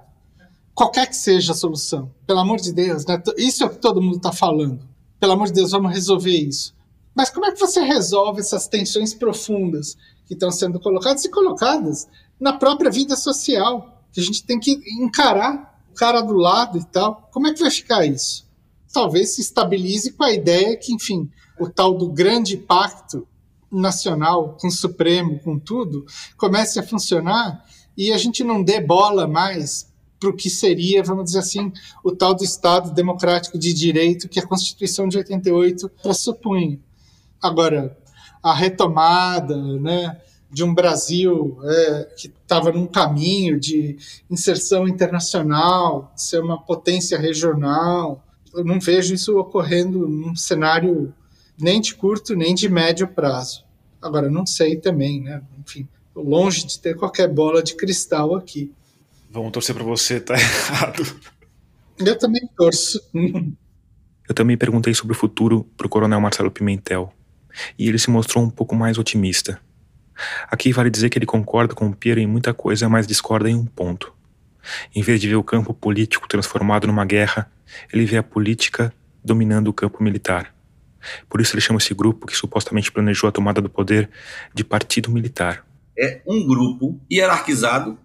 Qualquer que seja a solução, pelo amor de Deus, né? isso é o que todo mundo está falando pelo amor de Deus, vamos resolver isso. Mas como é que você resolve essas tensões profundas que estão sendo colocadas e colocadas na própria vida social? Que a gente tem que encarar o cara do lado e tal. Como é que vai ficar isso? Talvez se estabilize com a ideia que, enfim, o tal do grande pacto nacional, com o Supremo, com tudo, comece a funcionar e a gente não dê bola mais para o que seria, vamos dizer assim, o tal do Estado democrático de direito que a Constituição de 88 pressupõe. Agora, a retomada né, de um Brasil é, que estava num caminho de inserção internacional, de ser uma potência regional, eu não vejo isso ocorrendo num cenário nem de curto nem de médio prazo. Agora, não sei também, né? Enfim, longe de ter qualquer bola de cristal aqui. Vamos torcer para você tá errado. Eu também torço. Eu também perguntei sobre o futuro para o coronel Marcelo Pimentel, e ele se mostrou um pouco mais otimista. Aqui vale dizer que ele concorda com o Piero em muita coisa, mas discorda em um ponto. Em vez de ver o campo político transformado numa guerra, ele vê a política dominando o campo militar. Por isso ele chama esse grupo que supostamente planejou a tomada do poder de partido militar. É um grupo hierarquizado,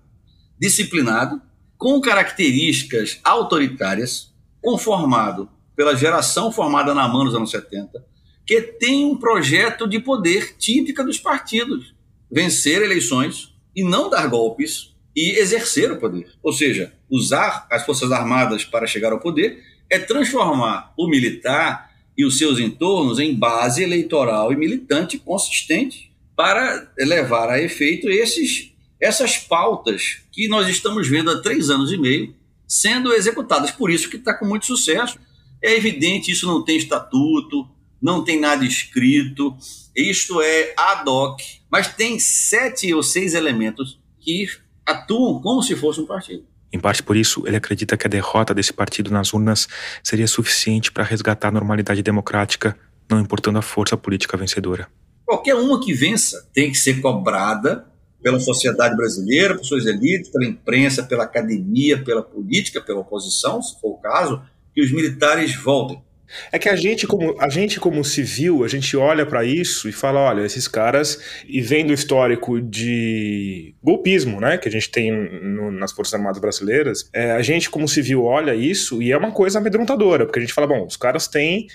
disciplinado, com características autoritárias, conformado pela geração formada na mão nos anos 70, que tem um projeto de poder típica dos partidos: vencer eleições e não dar golpes e exercer o poder. Ou seja, usar as Forças Armadas para chegar ao poder é transformar o militar e os seus entornos em base eleitoral e militante consistente para levar a efeito esses, essas pautas que nós estamos vendo há três anos e meio sendo executadas. Por isso que está com muito sucesso. É evidente, isso não tem estatuto, não tem nada escrito, isto é ad hoc, mas tem sete ou seis elementos que atuam como se fosse um partido. Em parte por isso, ele acredita que a derrota desse partido nas urnas seria suficiente para resgatar a normalidade democrática, não importando a força política vencedora. Qualquer uma que vença tem que ser cobrada pela sociedade brasileira, por suas elites, pela imprensa, pela academia, pela política, pela oposição, se for o caso, que os militares voltem. É que a gente, como, a gente, como civil, a gente olha para isso e fala: olha, esses caras, e vendo o histórico de golpismo, né, que a gente tem no, nas Forças Armadas Brasileiras, é, a gente, como civil, olha isso e é uma coisa amedrontadora, porque a gente fala: bom, os caras têm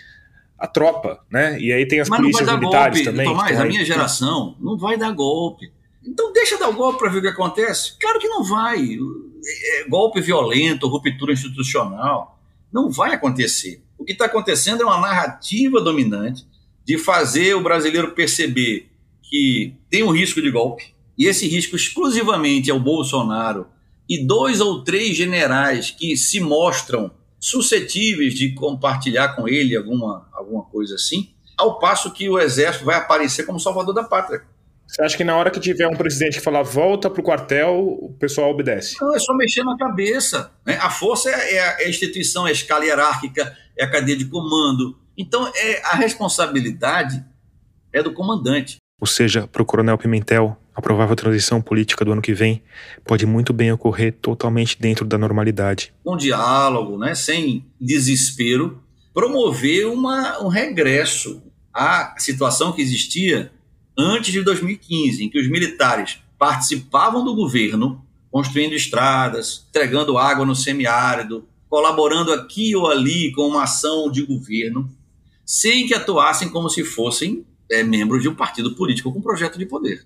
a tropa, né? E aí tem as Mas polícias militares golpe, também. Tomás, então, a minha geração não vai dar golpe. Então deixa dar o golpe para ver o que acontece. Claro que não vai. É, golpe violento, ruptura institucional, não vai acontecer. O que está acontecendo é uma narrativa dominante de fazer o brasileiro perceber que tem um risco de golpe, e esse risco exclusivamente é o Bolsonaro e dois ou três generais que se mostram suscetíveis de compartilhar com ele alguma, alguma coisa assim, ao passo que o exército vai aparecer como salvador da pátria. Você acha que na hora que tiver um presidente que falar volta para o quartel, o pessoal obedece? Não, é só mexer na cabeça. Né? A força é, é a instituição, é a escala hierárquica, é a cadeia de comando. Então, é, a responsabilidade é do comandante. Ou seja, para o Coronel Pimentel, a provável transição política do ano que vem pode muito bem ocorrer totalmente dentro da normalidade. Com diálogo, né, sem desespero, promover uma, um regresso à situação que existia antes de 2015, em que os militares participavam do governo, construindo estradas, entregando água no semiárido, colaborando aqui ou ali com uma ação de governo, sem que atuassem como se fossem é, membros de um partido político com projeto de poder.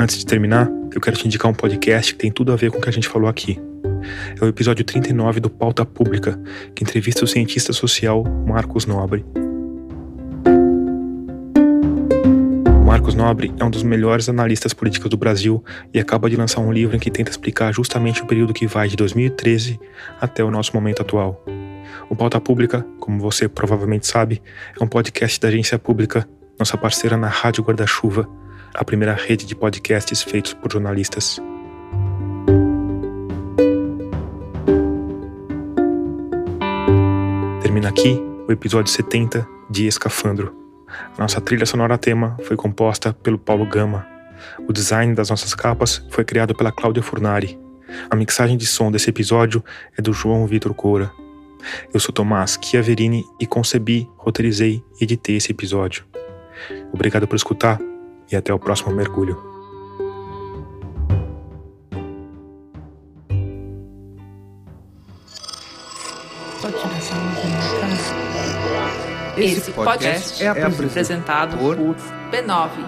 Antes de terminar, eu quero te indicar um podcast que tem tudo a ver com o que a gente falou aqui. É o episódio 39 do Pauta Pública, que entrevista o cientista social Marcos Nobre. Marcos Nobre é um dos melhores analistas políticos do Brasil e acaba de lançar um livro em que tenta explicar justamente o período que vai de 2013 até o nosso momento atual. O Pauta Pública, como você provavelmente sabe, é um podcast da agência pública, nossa parceira na Rádio Guarda-Chuva, a primeira rede de podcasts feitos por jornalistas. Termina aqui o episódio 70 de Escafandro. A nossa trilha sonora tema foi composta pelo Paulo Gama. O design das nossas capas foi criado pela Cláudia Furnari. A mixagem de som desse episódio é do João Vitor Coura. Eu sou Tomás Chiaverini e concebi, roteirizei e editei esse episódio. Obrigado por escutar e até o próximo mergulho. Né? Esse podcast é, é apresentado por b9.com.br.